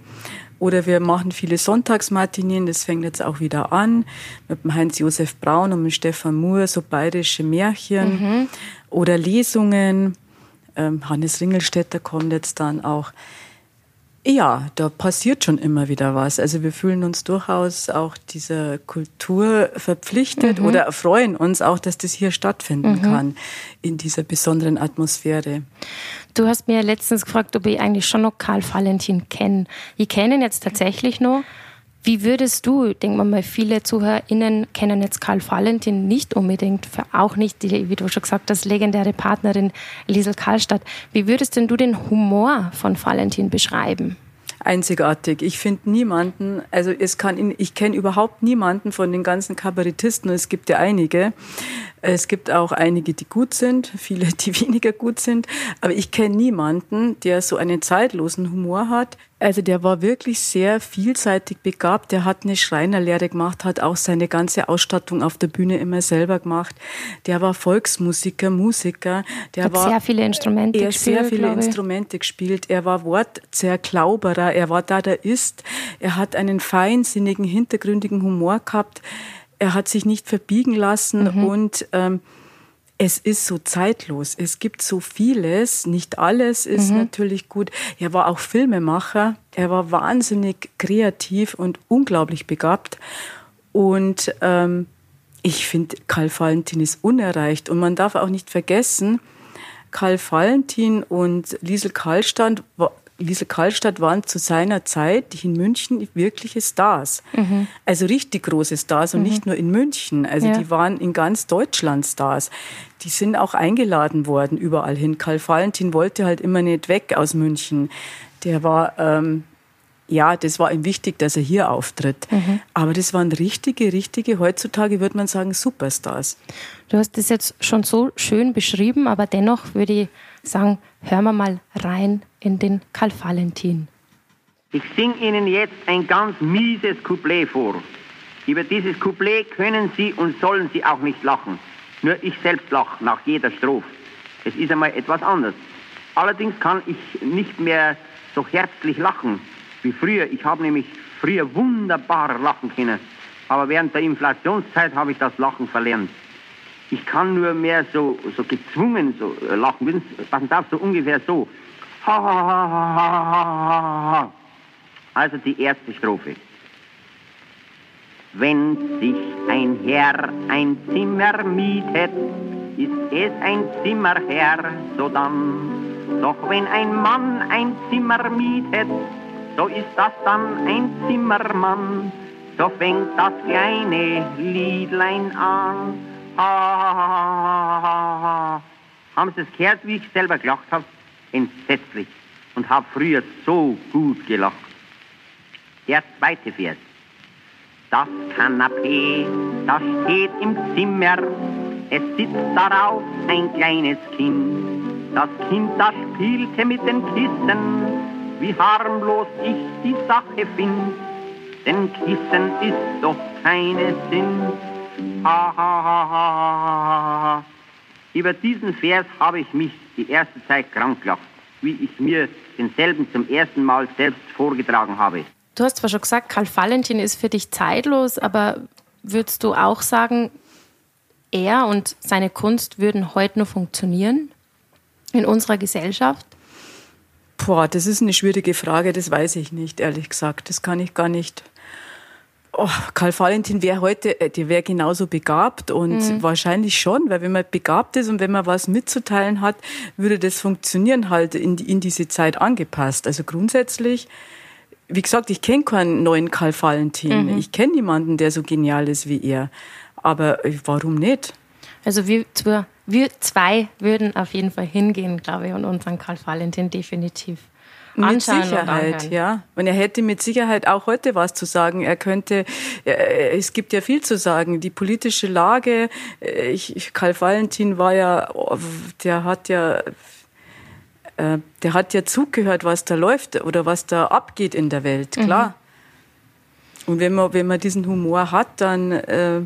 oder wir machen viele Sonntagsmatinien, das fängt jetzt auch wieder an, mit dem Heinz-Josef Braun und mit Stefan Muhr, so bayerische Märchen mhm. oder Lesungen. Ähm, Hannes Ringelstädter kommt jetzt dann auch. Ja, da passiert schon immer wieder was. Also wir fühlen uns durchaus auch dieser Kultur verpflichtet mhm. oder freuen uns auch, dass das hier stattfinden mhm. kann in dieser besonderen Atmosphäre. Du hast mir letztens gefragt, ob ich eigentlich schon noch Karl Valentin kenne. Ich kenne ihn jetzt tatsächlich noch, wie würdest du, denken wir mal, viele ZuhörerInnen kennen jetzt Karl Valentin nicht unbedingt, auch nicht die, wie du schon gesagt hast, legendäre Partnerin Liesel Karlstadt. Wie würdest denn du den Humor von Valentin beschreiben? einzigartig. Ich finde niemanden, also es kann, ich kenne überhaupt niemanden von den ganzen Kabarettisten, es gibt ja einige, es gibt auch einige, die gut sind, viele, die weniger gut sind. Aber ich kenne niemanden, der so einen zeitlosen Humor hat. Also der war wirklich sehr vielseitig begabt. Der hat eine Schreinerlehre gemacht, hat auch seine ganze Ausstattung auf der Bühne immer selber gemacht. Der war Volksmusiker, Musiker. Der hat war sehr viele Instrumente er gespielt. sehr viele Instrumente gespielt. Er war Wortzerklauberer. Er war Dadaist. Er hat einen feinsinnigen, hintergründigen Humor gehabt er hat sich nicht verbiegen lassen mhm. und ähm, es ist so zeitlos. Es gibt so vieles, nicht alles ist mhm. natürlich gut. Er war auch Filmemacher, er war wahnsinnig kreativ und unglaublich begabt. Und ähm, ich finde, Karl Valentin ist unerreicht. Und man darf auch nicht vergessen, Karl Valentin und Liesel Karlstadt Liesel Karlstadt waren zu seiner Zeit in München wirkliche Stars. Mhm. Also richtig große Stars und mhm. nicht nur in München. Also ja. die waren in ganz Deutschland Stars. Die sind auch eingeladen worden überall hin. Karl Valentin wollte halt immer nicht weg aus München. Der war, ähm, ja, das war ihm wichtig, dass er hier auftritt. Mhm. Aber das waren richtige, richtige, heutzutage würde man sagen, Superstars. Du hast das jetzt schon so schön beschrieben, aber dennoch würde ich sagen, hören wir mal rein in den Karl Valentin. Ich singe Ihnen jetzt ein ganz mieses Couplet vor. Über dieses Couplet können Sie und sollen Sie auch nicht lachen. Nur ich selbst lache nach jeder Strophe. Es ist einmal etwas anders. Allerdings kann ich nicht mehr so herzlich lachen wie früher. Ich habe nämlich früher wunderbar lachen können. Aber während der Inflationszeit habe ich das Lachen verlernt. Ich kann nur mehr so, so gezwungen so äh, lachen. Passen Sie auf, so ungefähr so. Also die erste Strophe. Wenn sich ein Herr ein Zimmer mietet, ist es ein Zimmerherr, so dann. Doch wenn ein Mann ein Zimmer mietet, so ist das dann ein Zimmermann. So fängt das kleine Liedlein an. Ha, ha, ha. Haben Sie es gehört, wie ich selber gelacht habe? Entsetzlich. Und habe früher so gut gelacht. Der zweite Vers. Das Kanapee, das steht im Zimmer, es sitzt darauf ein kleines Kind. Das Kind, das spielte mit den Kissen, wie harmlos ich die Sache find. Denn Kissen ist doch keine Sinn. Ha, ha, ha, ha, ha. Über diesen Vers habe ich mich die erste Zeit krank gelacht, wie ich mir denselben zum ersten Mal selbst vorgetragen habe. Du hast zwar schon gesagt, Karl Valentin ist für dich zeitlos, aber würdest du auch sagen, er und seine Kunst würden heute noch funktionieren in unserer Gesellschaft? Boah, das ist eine schwierige Frage, das weiß ich nicht, ehrlich gesagt. Das kann ich gar nicht. Oh, Karl Valentin wäre heute, äh, der wäre genauso begabt und mhm. wahrscheinlich schon, weil wenn man begabt ist und wenn man was mitzuteilen hat, würde das funktionieren halt in, in diese Zeit angepasst. Also grundsätzlich wie gesagt, ich kenne keinen neuen Karl Valentin. Mhm. Ich kenne niemanden, der so genial ist wie er. Aber äh, warum nicht? Also wir, zwei, wir zwei würden auf jeden Fall hingehen, glaube ich, und unseren Karl Valentin definitiv. Mit Sicherheit, ja. Und er hätte mit Sicherheit auch heute was zu sagen. Er könnte, äh, es gibt ja viel zu sagen. Die politische Lage, äh, ich, Karl Valentin war ja, der hat ja äh, der hat ja zugehört, was da läuft oder was da abgeht in der Welt, mhm. klar. Mhm. Und wenn man, wenn man diesen Humor hat, dann äh,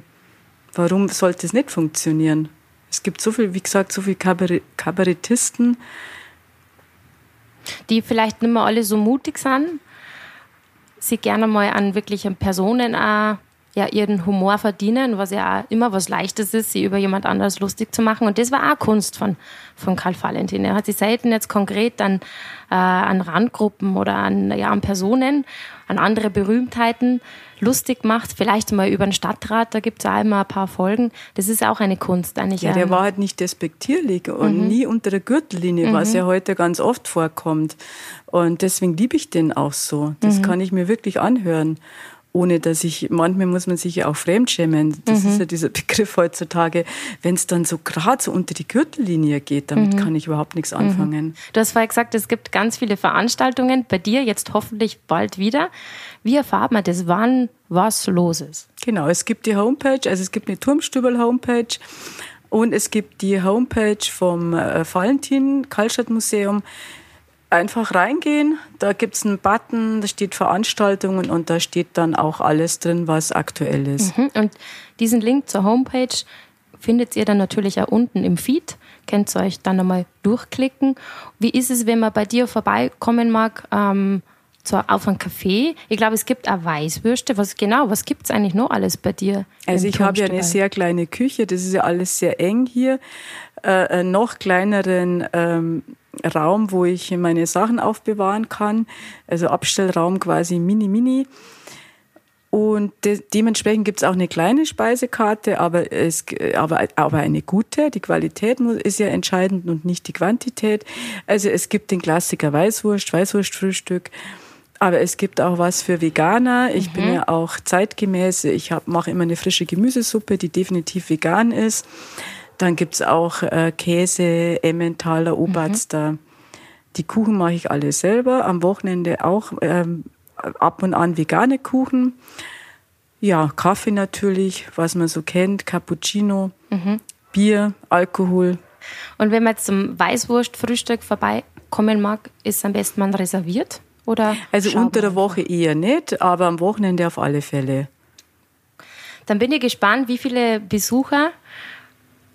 warum sollte es nicht funktionieren? Es gibt so viel, wie gesagt, so viele Kabarettisten. Die vielleicht nicht mehr alle so mutig sind, sie gerne mal an wirklichen Personen auch ja ihren Humor verdienen, was ja auch immer was Leichtes ist, sie über jemand anderes lustig zu machen. Und das war auch Kunst von, von Karl Valentin. Er hat sich selten jetzt konkret an, äh, an Randgruppen oder an, ja, an Personen, an andere Berühmtheiten lustig gemacht. Vielleicht mal über den Stadtrat, da gibt es auch immer ein paar Folgen. Das ist auch eine Kunst eigentlich. Ja, der war halt nicht despektierlich und mhm. nie unter der Gürtellinie, mhm. was ja heute ganz oft vorkommt. Und deswegen liebe ich den auch so. Das mhm. kann ich mir wirklich anhören ohne dass ich, manchmal muss man sich ja auch fremdschämen. Das mhm. ist ja dieser Begriff heutzutage. Wenn es dann so gerade so unter die Gürtellinie geht, damit mhm. kann ich überhaupt nichts anfangen. Mhm. Du hast vorher gesagt, es gibt ganz viele Veranstaltungen, bei dir jetzt hoffentlich bald wieder. Wie erfahrt man das, wann was los ist? Genau, es gibt die Homepage, also es gibt eine Turmstübel-Homepage. Und es gibt die Homepage vom äh, Valentin Karlstadt Museum einfach reingehen. Da gibt's einen Button, da steht Veranstaltungen und da steht dann auch alles drin, was aktuell ist. Mhm. Und diesen Link zur Homepage findet ihr dann natürlich auch unten im Feed. Könnt ihr euch dann nochmal durchklicken. Wie ist es, wenn man bei dir vorbeikommen mag? Ähm, zwar auf einen Kaffee. Ich glaube, es gibt auch Weißwürste. Was genau, was gibt es eigentlich noch alles bei dir? Also ich habe ja eine sehr kleine Küche, das ist ja alles sehr eng hier. Äh, noch kleineren ähm, Raum, wo ich meine Sachen aufbewahren kann. Also Abstellraum quasi mini, mini. Und de dementsprechend gibt es auch eine kleine Speisekarte, aber, es, aber, aber eine gute. Die Qualität muss, ist ja entscheidend und nicht die Quantität. Also es gibt den Klassiker Weißwurst, Weißwurstfrühstück. Aber es gibt auch was für Veganer. Ich mhm. bin ja auch zeitgemäß. Ich mache immer eine frische Gemüsesuppe, die definitiv vegan ist. Dann gibt's auch äh, Käse, Emmentaler, Oberster. Mhm. Die Kuchen mache ich alle selber. Am Wochenende auch ähm, ab und an vegane Kuchen. Ja, Kaffee natürlich, was man so kennt, Cappuccino, mhm. Bier, Alkohol. Und wenn man jetzt zum Weißwurstfrühstück vorbeikommen mag, ist am besten man reserviert? Oder also unter der Woche eher nicht, aber am Wochenende auf alle Fälle. Dann bin ich gespannt, wie viele Besucher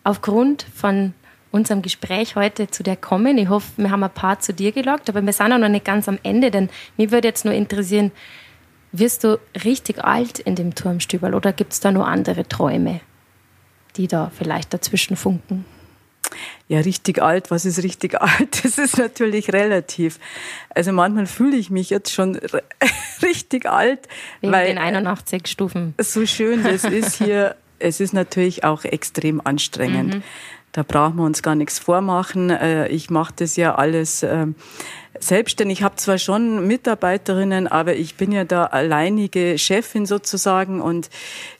aufgrund von unserem Gespräch heute zu dir kommen. Ich hoffe, wir haben ein paar zu dir gelockt, aber wir sind auch noch nicht ganz am Ende, denn mich würde jetzt nur interessieren, wirst du richtig alt in dem Turmstübel oder gibt es da nur andere Träume? die da vielleicht dazwischen funken? Ja, richtig alt, was ist richtig alt? Das ist natürlich relativ. Also manchmal fühle ich mich jetzt schon richtig alt. Wegen weil den 81 Stufen. So schön das ist hier, es ist natürlich auch extrem anstrengend. Mhm. Da brauchen wir uns gar nichts vormachen. Äh, ich mache das ja alles ähm, selbstständig. Ich habe zwar schon Mitarbeiterinnen, aber ich bin ja da alleinige Chefin sozusagen und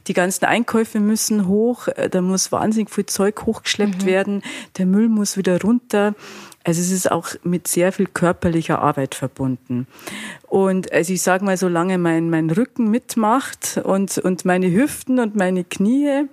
die ganzen Einkäufe müssen hoch. Äh, da muss wahnsinnig viel Zeug hochgeschleppt mhm. werden. Der Müll muss wieder runter. Also es ist auch mit sehr viel körperlicher Arbeit verbunden. Und also ich sage mal, solange mein, mein Rücken mitmacht und, und meine Hüften und meine Knie,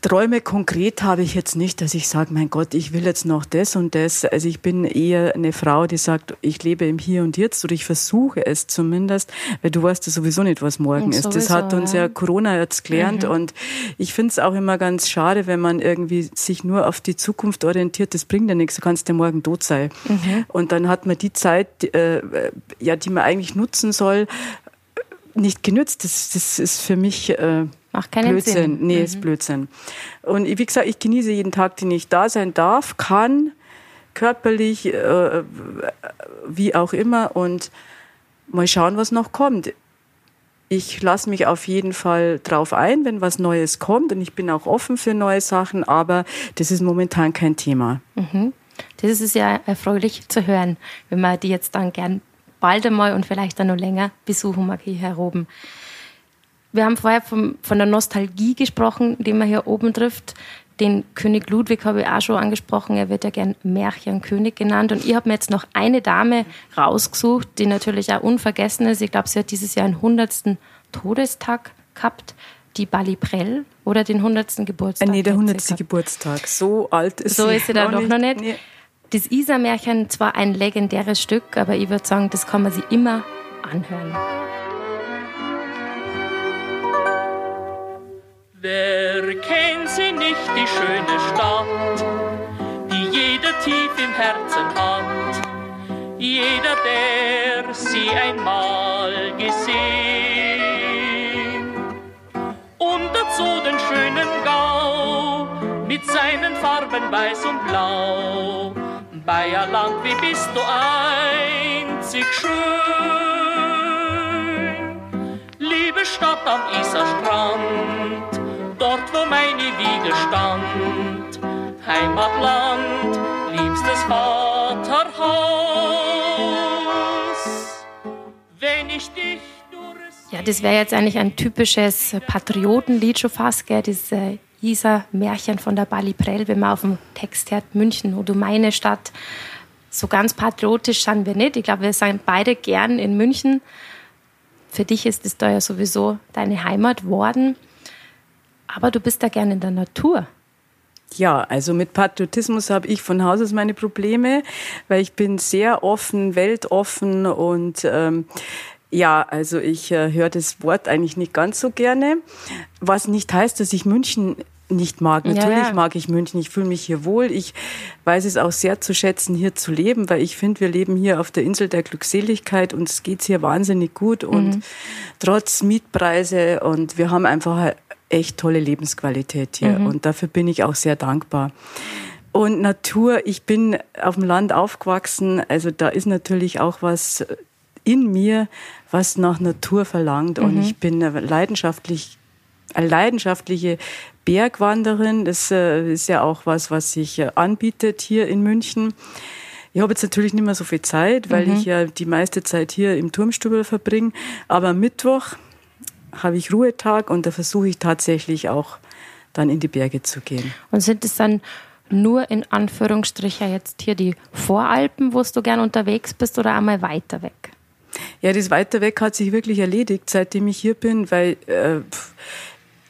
Träume konkret habe ich jetzt nicht, dass ich sage, mein Gott, ich will jetzt noch das und das. Also ich bin eher eine Frau, die sagt, ich lebe im Hier und Jetzt oder ich versuche es zumindest, weil du weißt ja sowieso nicht, was morgen und ist. Sowieso, das hat uns ja, ja Corona jetzt gelernt mhm. und ich finde es auch immer ganz schade, wenn man irgendwie sich nur auf die Zukunft orientiert. Das bringt ja nichts, du kannst ja morgen tot sein. Mhm. Und dann hat man die Zeit, äh, ja, die man eigentlich nutzen soll, nicht genützt. Das, das ist für mich äh, Macht keinen Blödsinn. Sinn. Nee, mhm. ist Blödsinn. Und wie gesagt, ich genieße jeden Tag, den ich da sein darf, kann, körperlich, äh, wie auch immer. Und mal schauen, was noch kommt. Ich lasse mich auf jeden Fall drauf ein, wenn was Neues kommt. Und ich bin auch offen für neue Sachen, aber das ist momentan kein Thema. Mhm. Das ist ja erfreulich zu hören, wenn man die jetzt dann gern bald einmal und vielleicht dann noch länger besuchen mag hier heroben. Wir haben vorher vom, von der Nostalgie gesprochen, die man hier oben trifft. Den König Ludwig habe ich auch schon angesprochen. Er wird ja gern Märchenkönig genannt. Und ich habe mir jetzt noch eine Dame rausgesucht, die natürlich auch unvergessen ist. Ich glaube, sie hat dieses Jahr einen 100. Todestag gehabt. Die Bali Prell oder den 100. Geburtstag? Äh, nee, der 100. Geburtstag. So alt ist so sie. So ist sie da doch noch nicht. Nee. Das Isar-Märchen zwar ein legendäres Stück, aber ich würde sagen, das kann man sich immer anhören. Wer kennt sie nicht, die schöne Stadt, die jeder tief im Herzen hat? Jeder, der sie einmal gesehen. Und dazu den schönen Gau mit seinen Farben weiß und blau. Bayerland, wie bist du einzig schön? Liebe Stadt am Isarstrand, dort wo meine Wiege stand. Heimatland, liebstes Vaterhaus. Wenn ich dich ja, das wäre jetzt eigentlich ein typisches Patriotenlied schon fast, gell? Das äh, Isar-Märchen von der Bali Prell, wenn man auf dem Text hört, München oder meine Stadt. So ganz patriotisch sind wir nicht. Ich glaube, wir sind beide gern in München. Für dich ist es da ja sowieso deine Heimat worden. Aber du bist da gern in der Natur. Ja, also mit Patriotismus habe ich von Haus aus meine Probleme, weil ich bin sehr offen, weltoffen und ähm, ja, also ich äh, höre das Wort eigentlich nicht ganz so gerne, was nicht heißt, dass ich München nicht mag. Natürlich ja, ja. mag ich München, ich fühle mich hier wohl. Ich weiß es auch sehr zu schätzen, hier zu leben, weil ich finde, wir leben hier auf der Insel der Glückseligkeit und es geht hier wahnsinnig gut und mhm. trotz Mietpreise und wir haben einfach echt tolle Lebensqualität hier mhm. und dafür bin ich auch sehr dankbar. Und Natur, ich bin auf dem Land aufgewachsen, also da ist natürlich auch was in mir, was nach Natur verlangt mhm. und ich bin leidenschaftlich eine leidenschaftliche Bergwanderin. Das äh, ist ja auch was, was sich äh, anbietet hier in München. Ich habe jetzt natürlich nicht mehr so viel Zeit, weil mhm. ich ja die meiste Zeit hier im Turmstübel verbringe. Aber Mittwoch habe ich Ruhetag und da versuche ich tatsächlich auch dann in die Berge zu gehen. Und sind es dann nur in Anführungsstrichen jetzt hier die Voralpen, wo du gern unterwegs bist oder einmal weiter weg? Ja, das weiter weg hat sich wirklich erledigt, seitdem ich hier bin, weil äh,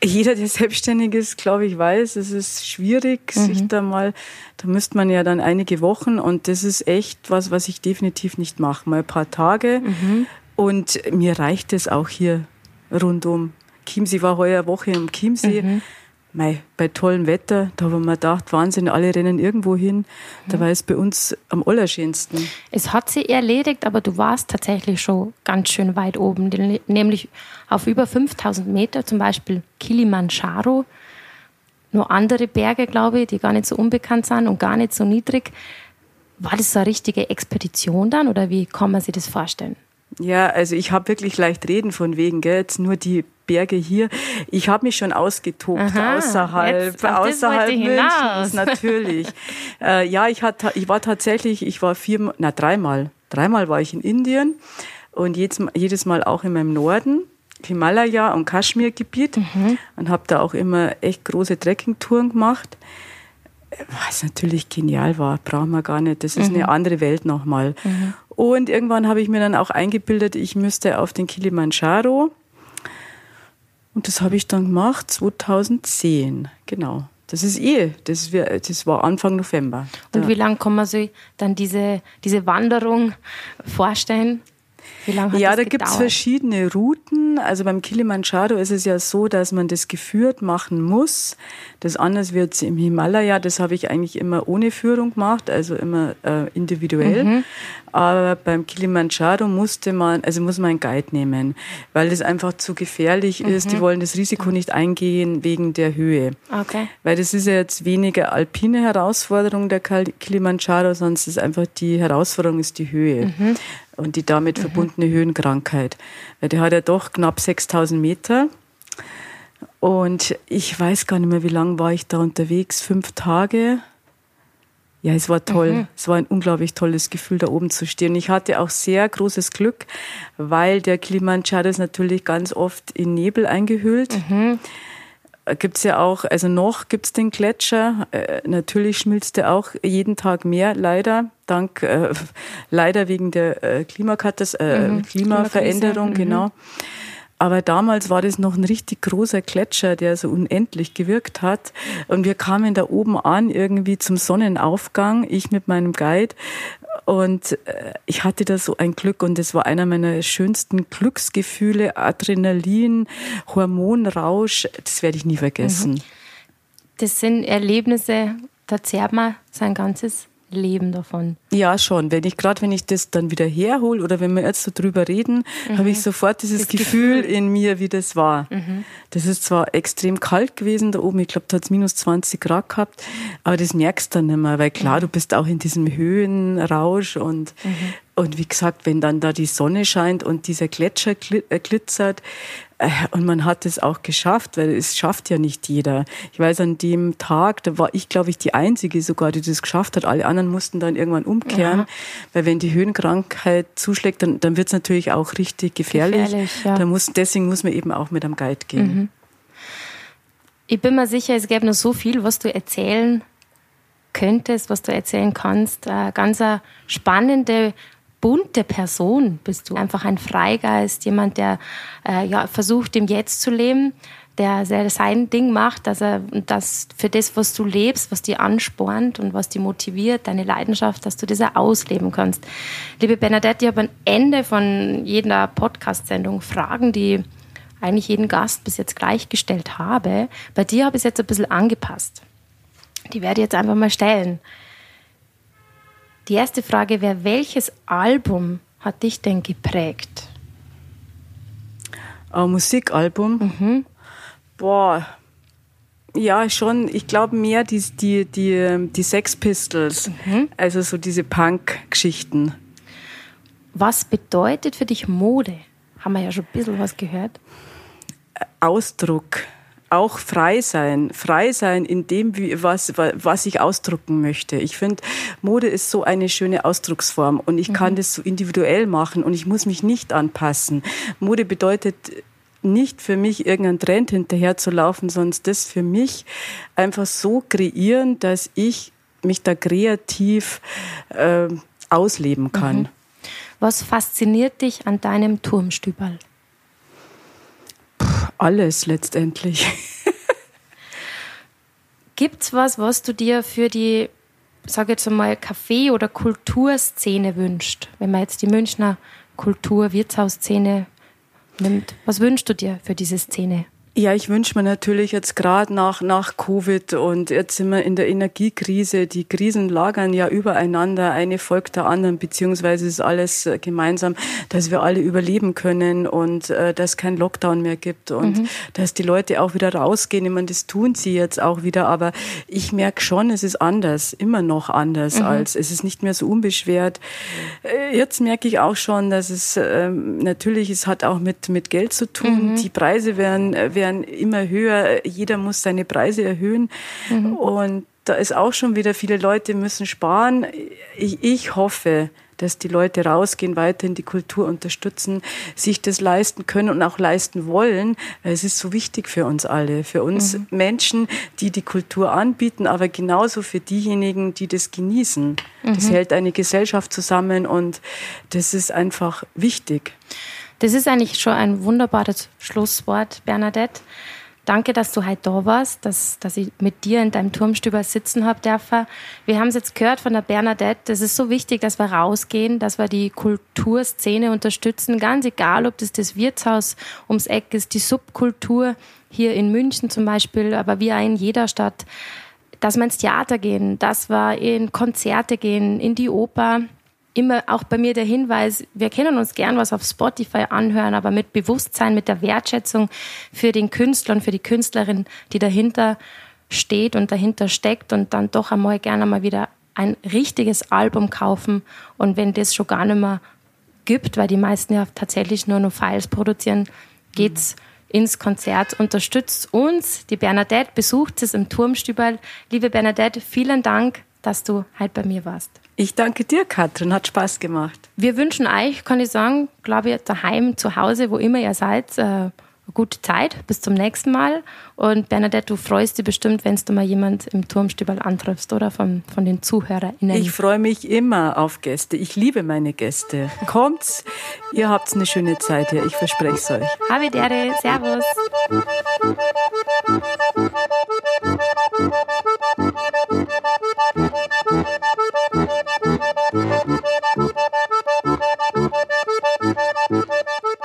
jeder, der selbstständig ist, glaube ich, weiß, es ist schwierig, mhm. sich da mal, da müsste man ja dann einige Wochen und das ist echt was, was ich definitiv nicht mache. Mal ein paar Tage mhm. und mir reicht es auch hier rundum. Chiemsee war heuer eine Woche im Chiemsee. Mhm. Mei, bei tollem Wetter, da haben wir gedacht, Wahnsinn, alle rennen irgendwo hin. Da war es bei uns am allerschönsten. Es hat sich erledigt, aber du warst tatsächlich schon ganz schön weit oben, nämlich auf über 5000 Meter, zum Beispiel Kilimanjaro. noch andere Berge, glaube ich, die gar nicht so unbekannt sind und gar nicht so niedrig. War das so eine richtige Expedition dann oder wie kann man sich das vorstellen? Ja, also ich habe wirklich leicht reden von wegen, gell? jetzt nur die Berge hier. Ich habe mich schon ausgetobt Aha, außerhalb, jetzt- außerhalb Münchens, natürlich. äh, ja, ich, hatte, ich war tatsächlich, ich war viermal, na dreimal, dreimal war ich in Indien und jedes, Mal- jedes Mal auch in meinem Norden. Himalaya und Kaschmirgebiet Mhm. und habe da auch immer echt große Trekkingtouren gemacht. Was natürlich genial war, brauchen wir gar nicht. Das ist Mhm. eine andere Welt nochmal. Und irgendwann habe ich mir dann auch eingebildet, ich müsste auf den Kilimanjaro. Und das habe ich dann gemacht, 2010, genau. Das ist eh, das, das war Anfang November. Und Ja. wie lange kann man sich dann diese, diese Wanderung vorstellen? Wie lange hat Ja, das da gibt's gedauert? verschiedene Routen. Also beim Kilimanjaro ist es ja so, dass man das geführt machen muss. Das anders wird im Himalaya. Das habe ich eigentlich immer ohne Führung gemacht, also immer äh, individuell. Mhm. Aber beim Kilimanjaro musste man, also muss man einen Guide nehmen, weil das einfach zu gefährlich ist. Mhm. Die wollen das Risiko nicht eingehen wegen der Höhe. Okay. Weil das ist ja jetzt weniger alpine Herausforderung der Kilimanjaro, sondern es ist einfach die Herausforderung ist die Höhe und die damit verbundene Höhenkrankheit. Weil der hat ja doch knapp 6000 Meter. Und ich weiß gar nicht mehr, wie lange war ich da unterwegs? Fünf Tage. Ja, es war toll. Es war ein unglaublich tolles Gefühl, da oben zu stehen. Ich hatte auch sehr großes Glück, weil der Kilimanjaro ist natürlich ganz oft in Nebel eingehüllt gibt's ja auch, also noch gibt's den Gletscher. Äh, natürlich schmilzt der auch jeden Tag mehr, leider. Dank, äh, leider wegen der äh, Klimakatas äh, Klimaveränderung, mhm. genau. Aber damals war das noch ein richtig großer Gletscher, der so unendlich gewirkt hat. Und wir kamen da oben an, irgendwie zum Sonnenaufgang, ich mit meinem Guide. Und äh, ich hatte da so ein Glück und das war einer meiner schönsten Glücksgefühle, Adrenalin, Hormonrausch, das werde ich nie vergessen. Das sind Erlebnisse, da zehrt man sein ganzes Leben davon. Ja, schon. Wenn ich gerade, wenn ich das dann wieder herhole oder wenn wir jetzt so drüber reden, habe ich sofort dieses Gefühl, Gefühl. in mir, wie das war. Das ist zwar extrem kalt gewesen da oben, ich glaube, da hat es minus 20 Grad gehabt, aber das merkst du dann nicht mehr, weil klar, du bist auch in diesem Höhenrausch und, und wie gesagt, wenn dann da die Sonne scheint und dieser Gletscher äh, glitzert, und man hat es auch geschafft, weil es schafft ja nicht jeder. Ich weiß, an dem Tag, da war ich, glaube ich, die Einzige sogar, die das geschafft hat. Alle anderen mussten dann irgendwann umkehren, weil wenn die Höhenkrankheit zuschlägt, dann, dann wird es natürlich auch richtig gefährlich. Gefährlich, ja. da muss, deswegen muss man eben auch mit einem Guide gehen. Ich bin mir sicher, es gäbe noch so viel, was du erzählen könntest, was du erzählen kannst. Eine ganz spannende, bunte Person bist du. Einfach ein Freigeist, jemand, der äh, ja, versucht, im Jetzt zu leben, der sehr sein Ding macht, dass er das für das, was du lebst, was dir anspornt und was dich motiviert, deine Leidenschaft, dass du das auch ausleben kannst. Liebe Bernadette, ich habe am Ende von jeder Podcast-Sendung Fragen, die eigentlich jeden Gast bis jetzt gleichgestellt habe. Bei dir habe ich es jetzt ein bisschen angepasst. Die werde ich jetzt einfach mal stellen. Die erste Frage wäre, welches Album hat dich denn geprägt? Ein Musikalbum. Boah. Ja, schon. Ich glaube mehr die, die, die, die Sex Pistols. Also so diese Punk-Geschichten. Was bedeutet für dich Mode? Haben wir ja schon ein bisschen was gehört. Ausdruck. Auch frei sein. Frei sein in dem, wie, was, was ich ausdrucken möchte. Ich finde, Mode ist so eine schöne Ausdrucksform und ich kann das so individuell machen und ich muss mich nicht anpassen. Mode bedeutet nicht für mich irgendeinen Trend hinterher zu laufen, sondern das für mich einfach so kreieren, dass ich mich da kreativ äh, ausleben kann. Was fasziniert dich an deinem Turmstüberl? Alles letztendlich. Gibt's was, was du dir für die, sag jetzt einmal, Café- oder Kulturszene wünscht? Wenn man jetzt die Münchner Kultur-Wirtshausszene nimmt. Was wünschst du dir für diese Szene? Ja, ich wünsche mir natürlich jetzt gerade nach, nach Covid und jetzt sind wir in der Energiekrise. Die Krisen lagern ja übereinander. Eine folgt der anderen, beziehungsweise ist alles äh, gemeinsam, dass wir alle überleben können und äh, dass es kein Lockdown mehr gibt und mhm. dass die Leute auch wieder rausgehen. Ich meine, das tun sie jetzt auch wieder, aber ich merke schon, es ist anders, immer noch anders mhm. als, es ist nicht mehr so unbeschwert. Äh, jetzt merke ich auch schon, dass es äh, natürlich, es hat auch mit, mit Geld zu tun. Mhm. Die Preise werden, werden werden immer höher. Jeder muss seine Preise erhöhen. Mhm. Und da ist auch schon wieder, viele Leute müssen sparen. Ich, ich hoffe, dass die Leute rausgehen, weiterhin die Kultur unterstützen, sich das leisten können und auch leisten wollen. Es ist so wichtig für uns alle, für uns mhm. Menschen, die die Kultur anbieten, aber genauso für diejenigen, die das genießen. Mhm. Das hält eine Gesellschaft zusammen und das ist einfach wichtig. Das ist eigentlich schon ein wunderbares Schlusswort, Bernadette. Danke, dass du heute da warst, dass, dass ich mit dir in deinem Turmstüber sitzen habe dürfen. Wir haben es jetzt gehört von der Bernadette. Es ist so wichtig, dass wir rausgehen, dass wir die Kulturszene unterstützen. Ganz egal, ob das das Wirtshaus ums Eck ist, die Subkultur hier in München zum Beispiel, aber wie auch in jeder Stadt. Dass wir ins Theater gehen, dass wir in Konzerte gehen, in die Oper immer auch bei mir der Hinweis, wir können uns gern was auf Spotify anhören, aber mit Bewusstsein, mit der Wertschätzung für den Künstler und für die Künstlerin, die dahinter steht und dahinter steckt und dann doch einmal gerne mal wieder ein richtiges Album kaufen und wenn das schon gar nicht mehr gibt, weil die meisten ja tatsächlich nur noch Files produzieren, geht's ins Konzert, unterstützt uns. Die Bernadette besucht es im Turmstüberl. Liebe Bernadette, vielen Dank, dass du heute bei mir warst. Ich danke dir, Katrin. Hat Spaß gemacht. Wir wünschen euch, kann ich sagen, glaube ich, daheim, zu Hause, wo immer ihr seid, äh, gute Zeit, bis zum nächsten Mal. Und Bernadette, du freust dich bestimmt, wenn du mal jemand im Turmstübel antriffst oder von, von den ZuhörerInnen. Ich freue mich immer auf Gäste. Ich liebe meine Gäste. Kommt's, ihr habt eine schöne Zeit hier. Ich verspreche es euch. Havidere, Servus.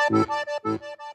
Thank you.